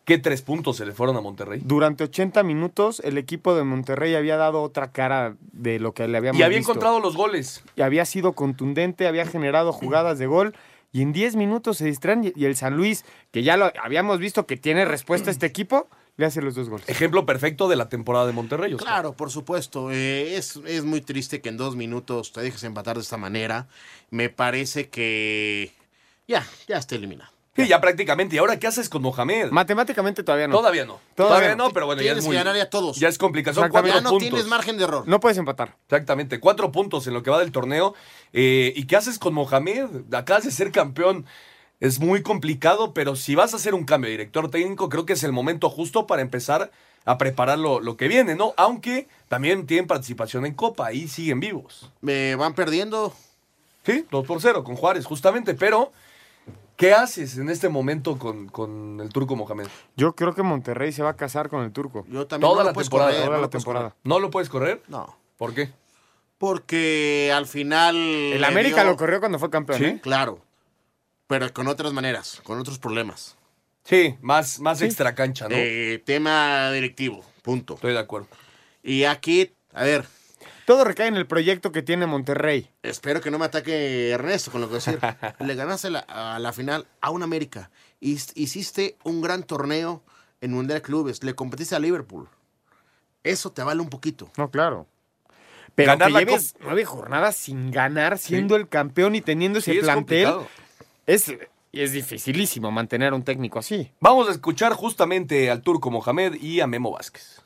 S2: ¿Qué tres puntos se le fueron a Monterrey?
S3: Durante 80 minutos el equipo de Monterrey había dado otra cara de lo que le habíamos
S2: Y había
S3: visto.
S2: encontrado los goles.
S3: Y había sido contundente, había generado jugadas de gol. Y en 10 minutos se distraen y- y el San Luis, que ya lo habíamos visto que tiene respuesta a este equipo, le hace los dos goles.
S2: Ejemplo perfecto de la temporada de Monterrey. Oscar.
S4: Claro, por supuesto. eh, es, es muy triste que en dos minutos te dejes empatar de esta manera. Me parece que ya, ya está eliminado.
S2: Sí, ya prácticamente. ¿Y ahora qué haces con Mohamed?
S3: Matemáticamente todavía no.
S2: Todavía no. Todavía, no, pero bueno, ya
S4: Tienes
S2: es muy.
S4: que ganar ya todos.
S2: Ya es complicación. Cuatro
S4: Ya no
S2: puntos.
S4: tienes margen de error.
S3: No puedes empatar.
S2: Exactamente, cuatro puntos en lo que va del torneo. Eh, ¿Y qué haces con Mohamed? Acabas de ser campeón. Es muy complicado, pero si vas a hacer un cambio de director técnico, creo que es el momento justo para empezar a preparar lo, lo que viene, ¿no? Aunque también tienen participación en Copa, ahí siguen vivos.
S4: Me van perdiendo.
S2: Sí, 2 por 0 con Juárez, justamente, pero ¿qué haces en este momento con, con el turco Mohamed?
S3: Yo creo que Monterrey se va a casar con el turco.
S4: Yo también
S2: Toda
S4: no lo
S2: la temporada.
S4: correr,
S3: Toda
S4: no
S3: la
S4: lo puedes
S3: temporada.
S4: correr.
S2: ¿No lo puedes correr?
S4: No.
S2: ¿Por qué?
S4: Porque al final.
S3: El América
S4: dio-
S3: lo corrió cuando fue campeón.
S2: Sí.
S3: ¿eh?
S4: Claro. Pero con otras maneras, con otros problemas.
S2: Sí, más, más extra cancha, ¿no?
S4: Eh, tema directivo. Punto.
S2: Estoy de acuerdo.
S4: Y aquí, a ver,
S3: Todo recae en el proyecto que tiene Monterrey.
S4: espero que no me ataque Ernesto con lo que voy a decir. (laughs) Le ganaste la- a la final a un América. Hiciste un gran torneo en Mundial de Clubes. Le competiste a Liverpool. Eso te vale un poquito.
S3: No, claro. Pero
S2: Ganar
S3: que
S2: la
S3: lleves nueve jornadas sin ganar, siendo el campeón y teniendo ese
S2: Sí, es
S3: plantel,
S2: complicado.
S3: es, es dificilísimo mantener a un técnico así.
S2: Vamos a escuchar justamente al turco Mohamed y a Memo Vázquez.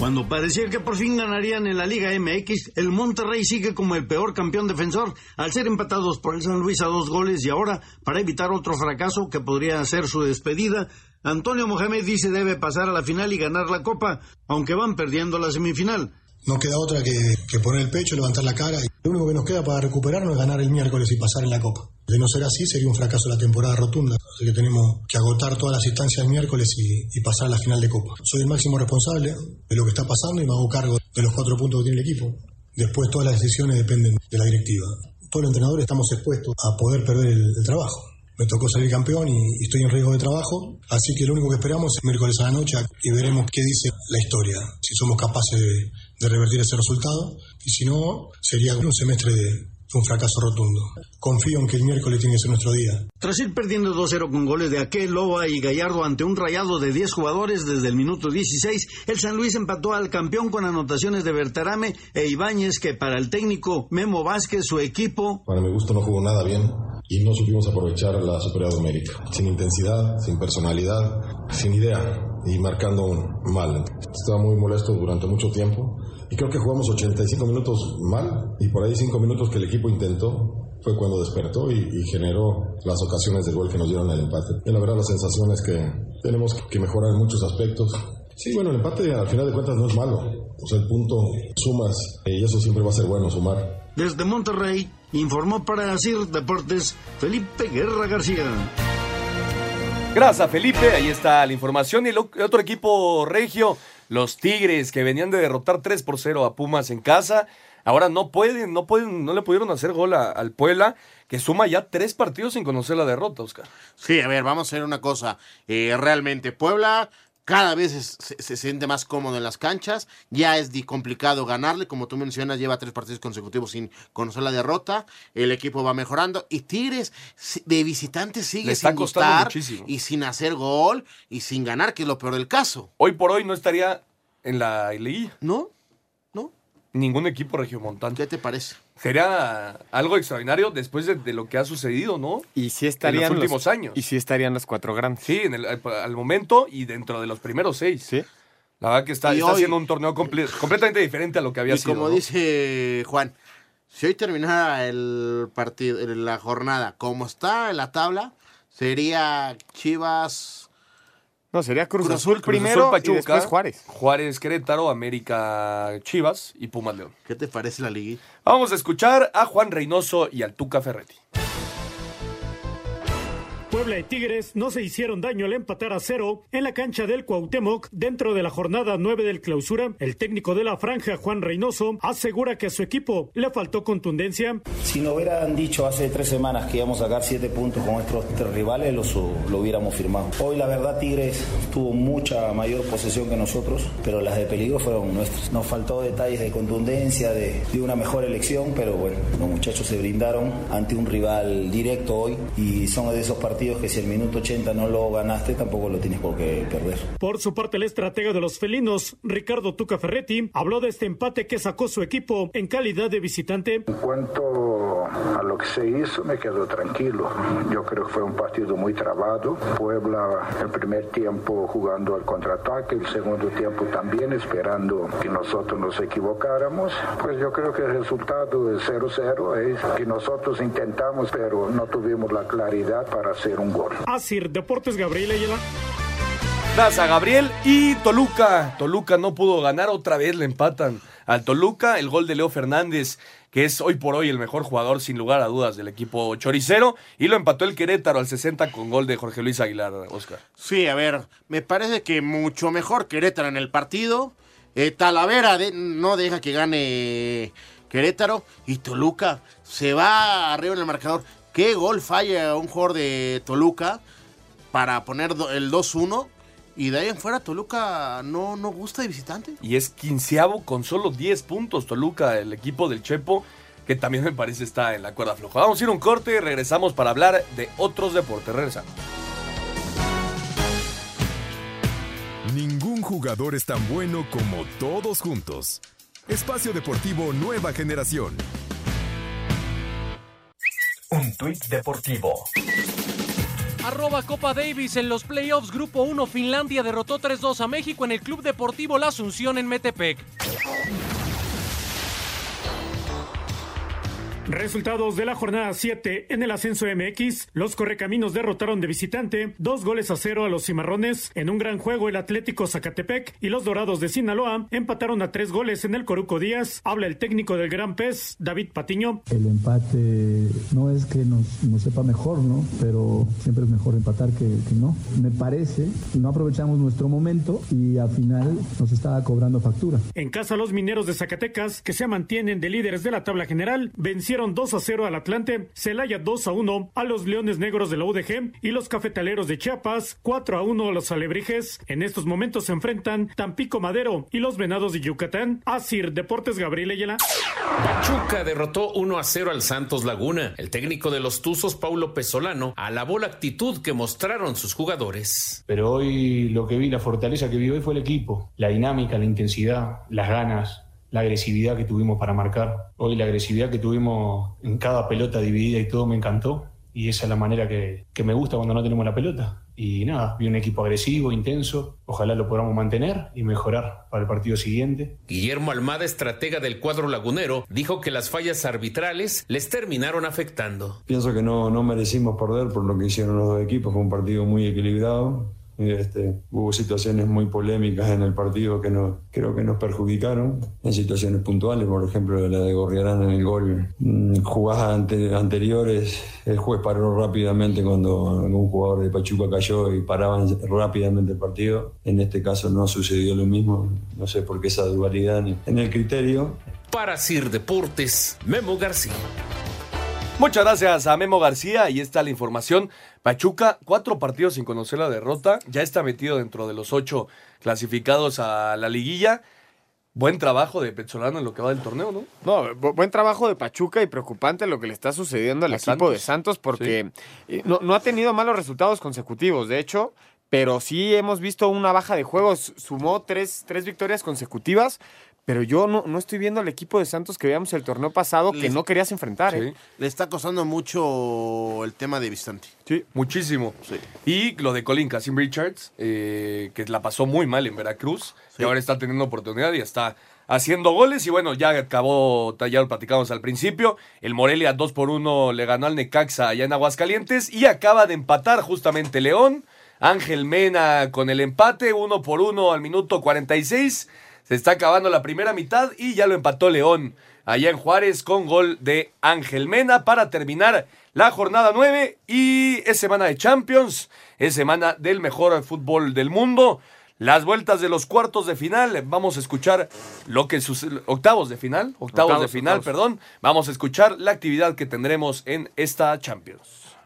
S21: Cuando parecía que por fin ganarían en la Liga MX, el Monterrey sigue como el peor campeón defensor al ser empatados por el San Luis a dos goles y ahora, para evitar otro fracaso que podría ser su despedida, Antonio Mohamed dice debe pasar a la final y ganar la copa, aunque van perdiendo la semifinal.
S22: No queda otra que, poner el pecho, levantar la cara. Y lo único que nos queda para recuperarnos es ganar el miércoles y pasar en la Copa. De no ser así, sería un fracaso la temporada rotunda. Así que tenemos que agotar todas las instancias el miércoles y, pasar a la final de Copa. Soy el máximo responsable de lo que está pasando y me hago cargo de los cuatro puntos que tiene el equipo. Después todas las decisiones dependen de la directiva. Todos los entrenadores estamos expuestos a poder perder el trabajo me tocó salir campeón y, estoy en riesgo de trabajo, así que lo único que esperamos es miércoles a la noche y veremos qué dice la historia, si somos capaces de revertir ese resultado y si no, sería un semestre de, un fracaso rotundo. Confío en que el miércoles tiene que ser nuestro día.
S21: Tras ir perdiendo 2-0 con goles de Aquel, Loba y Gallardo ante un rayado de 10 jugadores desde el minuto 16, el San Luis empató al campeón con anotaciones de Bertarame e Ibáñez, que para el técnico Memo Vázquez, su equipo.
S20: Para mi gusto no jugó nada bien y no supimos aprovechar la superioridad numérica. Sin intensidad, sin personalidad, sin idea y marcando mal. Estaba muy molesto durante mucho tiempo y creo que jugamos 85 minutos mal y por ahí 5 minutos que el equipo intentó fue cuando despertó y, generó las ocasiones de gol que nos dieron el empate. Y la verdad la sensación es que tenemos que mejorar en muchos aspectos. Sí, bueno, el empate al final de cuentas no es malo. O sea, el punto sumas y eso siempre va a ser bueno, sumar.
S21: Desde Monterrey informó para Asir Deportes Felipe Guerra García.
S2: Gracias, Felipe. Ahí está la información. Y el otro equipo regio los Tigres que venían de derrotar 3 por 0 a Pumas en casa, ahora no pueden, no pueden, no le pudieron hacer gol al Puebla, que suma ya tres partidos sin conocer la derrota, Oscar.
S4: Sí, a ver, vamos a hacer una cosa. Eh, realmente, Puebla cada vez se, siente más cómodo en las canchas, ya es complicado ganarle, como tú mencionas, lleva tres partidos consecutivos sin conocer la derrota, el equipo va mejorando y Tigres de visitantes sigue sin gustar y sin hacer gol y sin ganar, que es lo peor del caso.
S2: Hoy por hoy no estaría en la liguilla.
S4: ¿No?
S2: Ningún equipo regiomontano.
S4: ¿Qué te parece?
S2: Sería algo extraordinario después de, lo que ha sucedido, ¿no?
S3: Y sí estarían
S2: en los últimos años.
S3: Y sí estarían los cuatro grandes.
S2: Sí, en el, al momento y dentro de los primeros seis. Sí. La verdad que está, está haciendo un torneo completamente diferente a lo que había sido.
S4: Y como dice Juan, si hoy terminara el partido, la jornada como está en la tabla, sería Chivas
S3: no, sería Cruz, Azul, primero y después Juárez.
S2: Juárez, Querétaro, América, Chivas y Pumas León.
S4: ¿Qué te parece la liga?
S2: Vamos a escuchar a Juan Reynoso y al Tuca Ferretti.
S5: Puebla y Tigres no se hicieron daño al empatar a cero en la cancha del Cuauhtémoc dentro de la jornada 9 del clausura. El técnico de la franja, Juan Reynoso, asegura que a su equipo le faltó contundencia.
S23: Si nos hubieran dicho hace tres semanas que íbamos a sacar siete puntos con nuestros tres rivales, lo, hubiéramos firmado. Hoy la verdad Tigres tuvo mucha mayor posesión que nosotros, pero las de peligro fueron nuestras. Nos faltó detalles de contundencia, de, de una mejor elección, pero bueno, los muchachos se brindaron ante un rival directo hoy y son de esos partidos que si el minuto 80 no lo ganaste, tampoco lo tienes por qué perder.
S5: Por su parte, el estratega de los felinos, Ricardo Tuca Ferretti, habló de este empate que sacó su equipo en calidad de visitante.
S24: En cuanto a lo que se hizo, me quedo tranquilo. Yo creo que fue un partido muy trabado. Puebla, el primer tiempo jugando al contraataque, el segundo tiempo también esperando que nosotros nos equivocáramos. Pues yo creo que el resultado de 0-0 es que nosotros intentamos, pero no tuvimos la claridad para hacer un gol.
S5: Asir Deportes Gabriel Ayala.
S2: Gracias a Gabriel y Toluca. Toluca no pudo ganar otra vez, le empatan al Toluca. El gol de Leo Fernández, que es hoy por hoy el mejor jugador sin lugar a dudas del equipo choricero. Y lo empató el Querétaro al 60 con gol de Jorge Luis Aguilar, Oscar.
S4: Sí, a ver, me parece que mucho mejor Querétaro en el partido. Eh, Talavera no deja que gane Querétaro y Toluca se va arriba en el marcador. ¿Qué gol falla un jugador de Toluca para poner el 2-1? Y de ahí en fuera Toluca no, no gusta de visitante.
S2: Y es quinceavo con solo 10 puntos Toluca, el equipo del Chepo, que también me parece está en la cuerda floja. Vamos a ir a un corte y regresamos para hablar de otros deportes. Regresamos.
S8: Ningún jugador es tan bueno como todos juntos. Espacio Deportivo Nueva Generación.
S9: Un tuit deportivo.
S10: Arroba Copa Davis en los playoffs Grupo 1 Finlandia derrotó 3-2 a México en el Club Deportivo La Asunción en Metepec.
S5: Resultados de la jornada 7 en el ascenso MX. Los Correcaminos derrotaron de visitante dos goles a cero a los Cimarrones. En un gran juego el Atlético Zacatepec y los Dorados de Sinaloa empataron a tres goles en el Coruco Díaz. Habla el técnico del Gran Pez, David Patiño.
S25: El empate no es que nos, nos sepa mejor, ¿no? Pero siempre es mejor empatar que, que no. Me parece, no aprovechamos nuestro momento y al final nos estaba cobrando factura.
S5: En casa los mineros de Zacatecas, que se mantienen de líderes de la tabla general, vencieron 2 a 0 al Atlante, Celaya 2 a 1 a los Leones Negros de la UDG y los Cafetaleros de Chiapas 4 a 1 a los Alebrijes. En estos momentos se enfrentan Tampico Madero y los Venados de Yucatán. Asir Deportes Gabriel Ayala.
S26: Pachuca derrotó 1 a 0 al Santos Laguna. El técnico de los Tuzos, Paulo Pesolano, alabó la actitud que mostraron sus jugadores.
S27: Pero hoy lo que vi, la fortaleza que vi hoy fue el equipo, la dinámica, la intensidad, las ganas, la agresividad que tuvimos para marcar. Hoy la agresividad que tuvimos en cada pelota dividida y todo me encantó. Y esa es la manera que, que me gusta cuando no tenemos la pelota. Y nada, vi un equipo agresivo, intenso. Ojalá lo podamos mantener y mejorar para el partido siguiente.
S26: Guillermo Almada, estratega del cuadro lagunero, dijo que las fallas arbitrales les terminaron afectando.
S28: Pienso que no, no merecimos perder por lo que hicieron los dos equipos. Fue un partido muy equilibrado. Este, hubo situaciones muy polémicas en el partido que no, creo que nos perjudicaron en situaciones puntuales, por ejemplo la de Gorriarán en el gol. Mm, Jugadas ante, anteriores, el juez paró rápidamente cuando algún jugador de Pachuca cayó y paraban rápidamente el partido. En este caso no sucedió lo mismo, no sé por qué esa dualidad en el criterio.
S26: Para Sir Deportes, Memo García.
S2: Muchas gracias a Memo García. Ahí está la información. Pachuca, cuatro partidos sin conocer la derrota. Ya está metido dentro de los ocho clasificados a la liguilla. Buen trabajo de Petzolano en lo que va del torneo, ¿no?
S3: No, bu- buen trabajo de Pachuca y preocupante lo que le está sucediendo al
S2: A
S3: equipo
S2: Santos.
S3: de Santos porque eh, no, no ha tenido malos resultados consecutivos, de hecho, pero sí hemos visto una baja de juegos. Sumó tres, tres victorias consecutivas, pero yo no, no estoy viendo al equipo de Santos que veíamos el torneo pasado que
S4: Les-
S3: no querías enfrentar. ¿eh?
S4: Le está costando mucho el tema de Vistanti.
S2: Sí, muchísimo. Y lo de Colin Cassim Richards, eh, que la pasó muy mal en Veracruz, y ahora está teniendo oportunidad y está haciendo goles. Y bueno, ya acabó, ya lo platicamos al principio. El Morelia 2 por 1 le ganó al Necaxa allá en Aguascalientes y acaba de empatar justamente León. Ángel Mena con el empate, 1 por 1 al minuto 46. Se está acabando la primera mitad y ya lo empató León allá en Juárez con gol de Ángel Mena para terminar la jornada 9 y es semana de Champions, es semana del mejor fútbol del mundo. Las vueltas de los cuartos de final, vamos a escuchar lo que sucede, octavos de final, octavos,
S3: Octavos,
S2: de final,
S3: octavos.
S2: perdón. Vamos a escuchar la actividad que tendremos en esta Champions.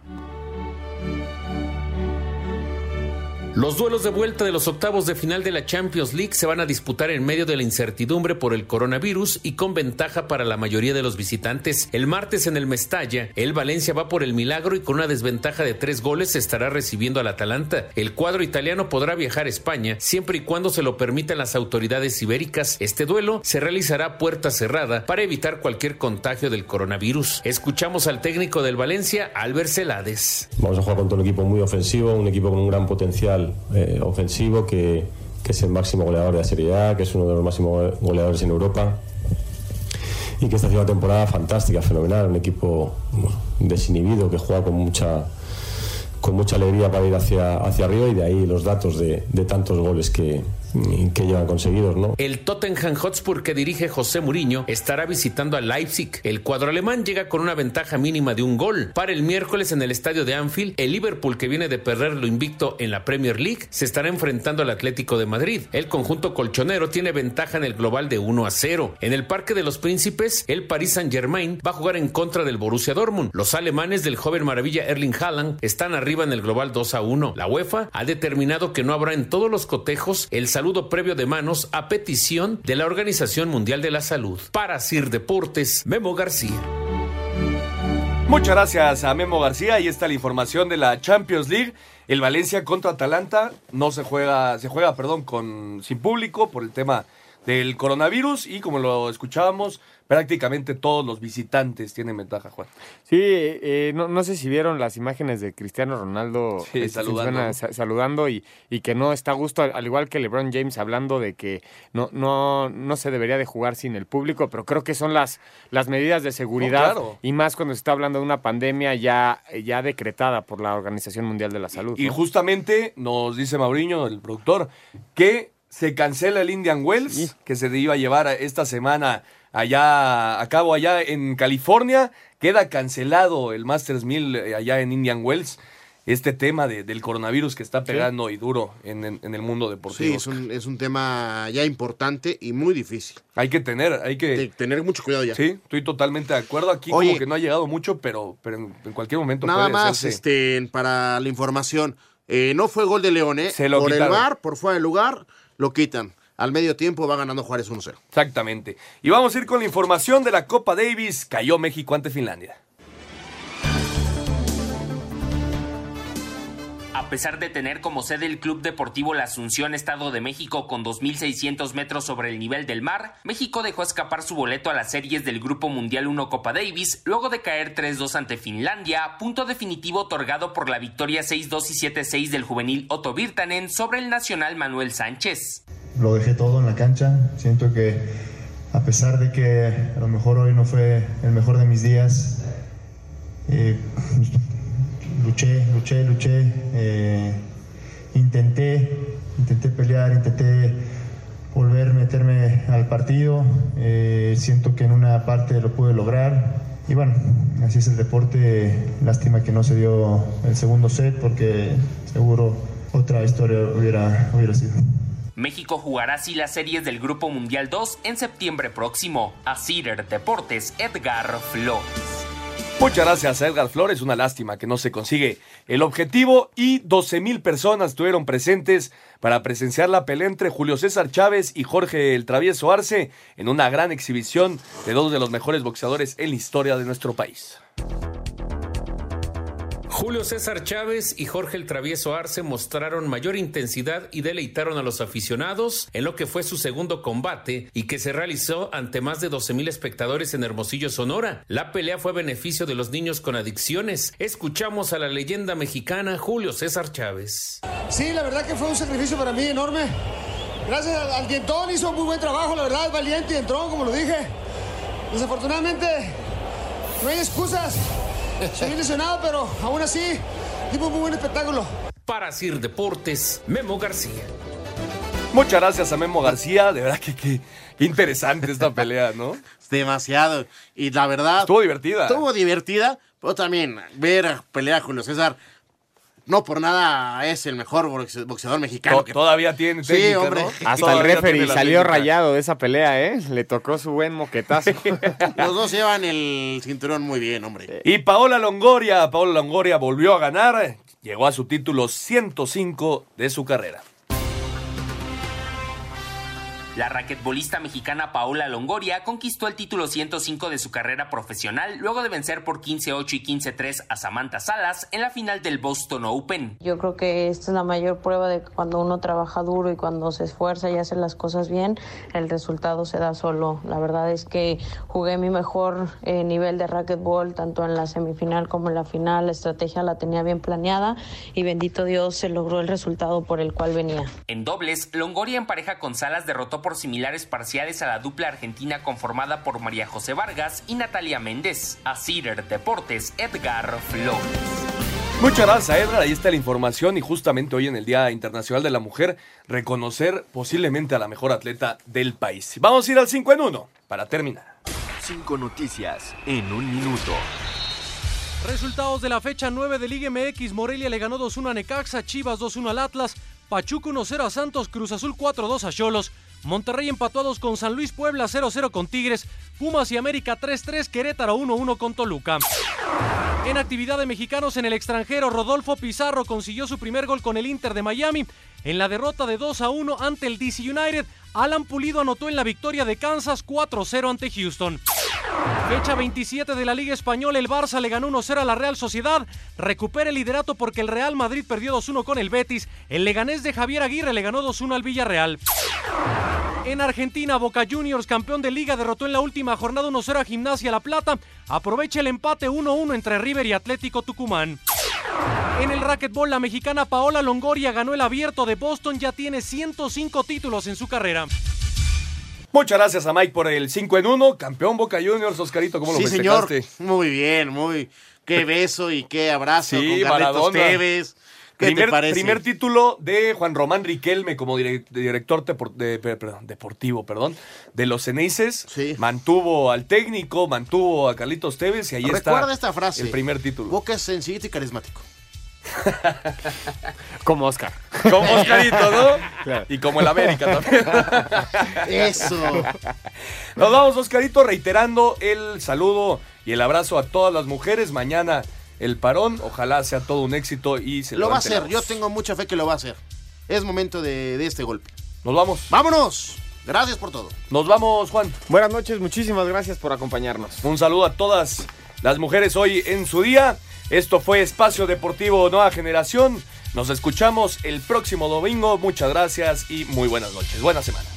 S26: Los duelos de vuelta de los octavos de final de la Champions League se van a disputar en medio de la incertidumbre por el coronavirus y con ventaja para la mayoría de los visitantes. El martes en el Mestalla, el Valencia va por el milagro y con una desventaja de tres goles estará recibiendo al Atalanta. El cuadro italiano podrá viajar a España siempre y cuando se lo permitan las autoridades ibéricas. Este duelo se realizará puerta cerrada para evitar cualquier contagio del coronavirus. Escuchamos al técnico del Valencia, Albert Celades.
S29: Vamos a jugar contra un equipo muy ofensivo, un equipo con un gran potencial eh, ofensivo que, es el máximo goleador de la Serie A, que es uno de los máximos goleadores en Europa y que está haciendo una temporada fantástica, fenomenal, un equipo desinhibido que juega con mucha con mucha alegría para ir hacia, hacia arriba y de ahí los datos de tantos goles que, que llevan conseguidos, ¿no?
S26: El Tottenham Hotspur que dirige José Mourinho estará visitando a Leipzig. El cuadro alemán llega con una ventaja mínima de un gol. Para el miércoles en el estadio de Anfield, el Liverpool que viene de perder lo invicto en la Premier League se estará enfrentando al Atlético de Madrid. El conjunto colchonero tiene ventaja en el global de 1 a 0. En el Parque de los Príncipes, el Paris Saint-Germain va a jugar en contra del Borussia Dortmund. Los alemanes del joven maravilla Erling Haaland están arriba en el global 2 a 1. La UEFA ha determinado que no habrá en todos los cotejos el saludo previo de manos a petición de la Organización Mundial de la Salud. Para Sir Deportes, Memo García.
S2: Muchas gracias a Memo García. Ahí está la información de la Champions League. El Valencia contra Atalanta no se juega, se juega, perdón, con sin público por el tema del coronavirus y como lo escuchábamos, prácticamente todos los visitantes tienen ventaja, Juan.
S3: Sí, eh, no, no, sé si vieron las imágenes de Cristiano Ronaldo
S2: Sí,
S3: este,
S2: saludando.
S3: sa- saludando y, y que no está a gusto, al, al igual que LeBron James hablando de que no, no, no se debería de jugar sin el público, pero creo que son las, las medidas de seguridad
S2: claro.
S3: y más cuando se está hablando de una pandemia ya, ya decretada por la Organización Mundial de la Salud.
S2: Y
S3: ¿no?
S2: justamente nos dice Mauriño, el productor, que se cancela el Indian Wells, que se iba a llevar esta semana allá a cabo allá en California. Queda cancelado el Masters 1000 eh, allá en Indian Wells. Este tema de- del coronavirus que está pegando y duro en, en- en el mundo deportivo.
S4: Sí, es un, es un tema ya importante y muy difícil.
S2: Hay que tener, hay que
S4: tener mucho cuidado ya.
S2: Sí, estoy totalmente de acuerdo. Aquí
S4: Oye.
S2: como que no ha llegado mucho, pero, pero en, en cualquier momento
S4: Nada
S2: puede
S4: más, este, para la información, eh, no fue gol de León, ¿eh?
S2: Se lo
S4: por
S2: quitaron.
S4: el bar, por fuera del lugar, lo quitan. Al medio tiempo va ganando Juárez 1-0.
S2: Exactamente. Y vamos a ir con la información de la Copa Davis. Cayó México ante Finlandia.
S18: A pesar de tener como sede el Club Deportivo La Asunción Estado de México con 2.600 metros sobre el nivel del mar, México dejó escapar su boleto a las series del Grupo Mundial 1 Copa Davis luego de caer 3-2 ante Finlandia, punto definitivo otorgado por la victoria 6-2 y 7-6 del juvenil Otto Virtanen sobre el nacional Manuel Sánchez.
S30: lo dejé todo en la cancha. Siento que a pesar de que a lo mejor hoy no fue el mejor de mis días, eh, luché, luché, luché, eh, intenté, intenté pelear, intenté volver meterme al partido. Eh, siento que en una parte lo pude lograr. Y bueno, así es el deporte. Lástima que no se dio el segundo set porque seguro otra historia hubiera, hubiera sido.
S18: México jugará así las series del Grupo Mundial 2 en septiembre próximo. A Cider Deportes, Edgar Flores.
S2: Muchas gracias a Edgar Flores. Una lástima que no se consigue el objetivo y 12 mil personas estuvieron presentes para presenciar la pelea entre Julio César Chávez y Jorge el Travieso Arce en una gran exhibición de dos de los mejores boxeadores en la historia de nuestro país.
S26: Julio César Chávez y Jorge el Travieso Arce mostraron mayor intensidad y deleitaron a los aficionados en lo que fue su segundo combate y que se realizó ante más de 12 mil espectadores en Hermosillo, Sonora. La pelea fue a beneficio de los niños con adicciones. Escuchamos a la leyenda mexicana Julio César Chávez.
S31: Sí, la verdad que fue un sacrificio para mí enorme. Gracias al, al dientón, hizo muy buen trabajo, la verdad, valiente y entró, como lo dije. Desafortunadamente, no hay excusas. Soy lesionado, pero aún así, dimos muy buen espectáculo.
S26: Para Sir Deportes, Memo García.
S2: Muchas gracias a Memo García. De verdad que qué qué interesante esta (laughs) pelea, ¿no?
S4: Demasiado. Y la verdad.
S2: Estuvo divertida.
S4: Estuvo divertida, pero también ver pelear a Julio César. No por nada es el mejor boxe- boxeador mexicano.
S2: To- todavía tiene
S4: Sí,
S2: técnica,
S4: hombre.
S2: ¿no?
S3: Hasta el referee salió
S2: técnica.
S3: rayado de esa pelea, ¿eh? Le tocó su buen moquetazo. (laughs)
S4: Los dos llevan el cinturón muy bien, hombre.
S2: Y Paola Longoria, Paola Longoria volvió a ganar, llegó a su título 105 de su carrera.
S18: La raquetbolista mexicana Paola Longoria conquistó el título 105 de su carrera profesional luego de vencer por 15-8 y 15-3 a Samantha Salas en la final del Boston Open.
S32: Yo creo que esta es la mayor prueba de que cuando uno trabaja duro y cuando se esfuerza y hace las cosas bien, el resultado se da solo. La verdad es que jugué mi mejor eh, nivel de racquetball tanto en la semifinal como en la final. La estrategia la tenía bien planeada y bendito Dios se logró el resultado por el cual venía.
S18: En dobles, Longoria en pareja con Salas derrotó por similares parciales a la dupla argentina conformada por María José Vargas y Natalia Méndez. A Cider Deportes, Edgar Flores.
S2: Muchas gracias a Edgar, ahí está la información y justamente hoy en el Día Internacional de la Mujer, reconocer posiblemente a la mejor atleta del país. Vamos a ir al 5 en 1 para terminar.
S8: Cinco noticias en un minuto.
S10: Resultados de la fecha 9 de Liga MX. Morelia le ganó 2-1 a Necaxa, Chivas 2-1 al Atlas, Pachuca 1-0 a Santos, Cruz Azul 4-2 a Cholos, Monterrey 2 con San Luis, Puebla 0-0 con Tigres, Pumas y América 3-3, Querétaro 1-1 con Toluca. En actividad de mexicanos en el extranjero, Rodolfo Pizarro consiguió su primer gol con el Inter de Miami. En la derrota de 2 a 1 ante el DC United, Alan Pulido anotó en la victoria de Kansas 4-0 ante Houston. Fecha 27 de la Liga Española, el Barça le ganó 1-0 a la Real Sociedad, recupera el liderato porque el Real Madrid perdió 2-1 con el Betis, el Leganés de Javier Aguirre le ganó 2-1 al Villarreal. En Argentina, Boca Juniors, campeón de liga, derrotó en la última jornada 1-0 a Gimnasia La Plata. Aprovecha el empate 1-1 entre River y Atlético Tucumán. En el racquetball, la mexicana Paola Longoria ganó el abierto de Boston, ya tiene 105 títulos en su carrera.
S2: Muchas gracias a Mike por el 5 en 1. Campeón Boca Juniors, Oscarito, ¿cómo lo
S4: Sí, señor. Muy bien, muy. Qué beso y qué abrazo
S2: Sí,
S4: con Carlitos. Tevez. ¿Qué
S2: primer,
S4: te parece?
S2: primer título de Juan Román Riquelme como direc- director de- perdón, deportivo perdón, de los Ceneices. Mantuvo al técnico, mantuvo a Carlitos Tevez y ahí está
S4: Recuerda esta frase.
S2: el primer título.
S4: Boca es sencillito y carismático. (laughs)
S3: Como Oscar.
S2: Como Oscarito, ¿no? Y como el América también.
S4: Eso.
S2: Nos vamos, Oscarito, reiterando el saludo y el abrazo a todas las mujeres. Mañana el parón, ojalá sea todo un éxito y se
S4: Lo va a hacer. Yo tengo mucha fe que lo va a hacer. Es momento de, de este golpe.
S2: Nos vamos.
S4: ¡Vámonos! Gracias por todo.
S2: Nos vamos, Juan.
S3: Buenas noches, muchísimas gracias por acompañarnos.
S2: Un saludo a todas las mujeres hoy en su día. Esto fue Espacio Deportivo Nueva Generación. Nos escuchamos el próximo domingo. Muchas gracias y muy buenas noches. Buena semana.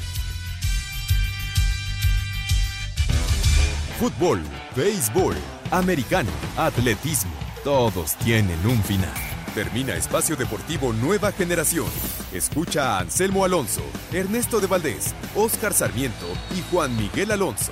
S8: Fútbol, béisbol, americano, atletismo, todos tienen un final. Termina Espacio Deportivo Nueva Generación. Escucha a Anselmo Alonso, Ernesto de Valdés, Oscar Sarmiento y Juan Miguel Alonso.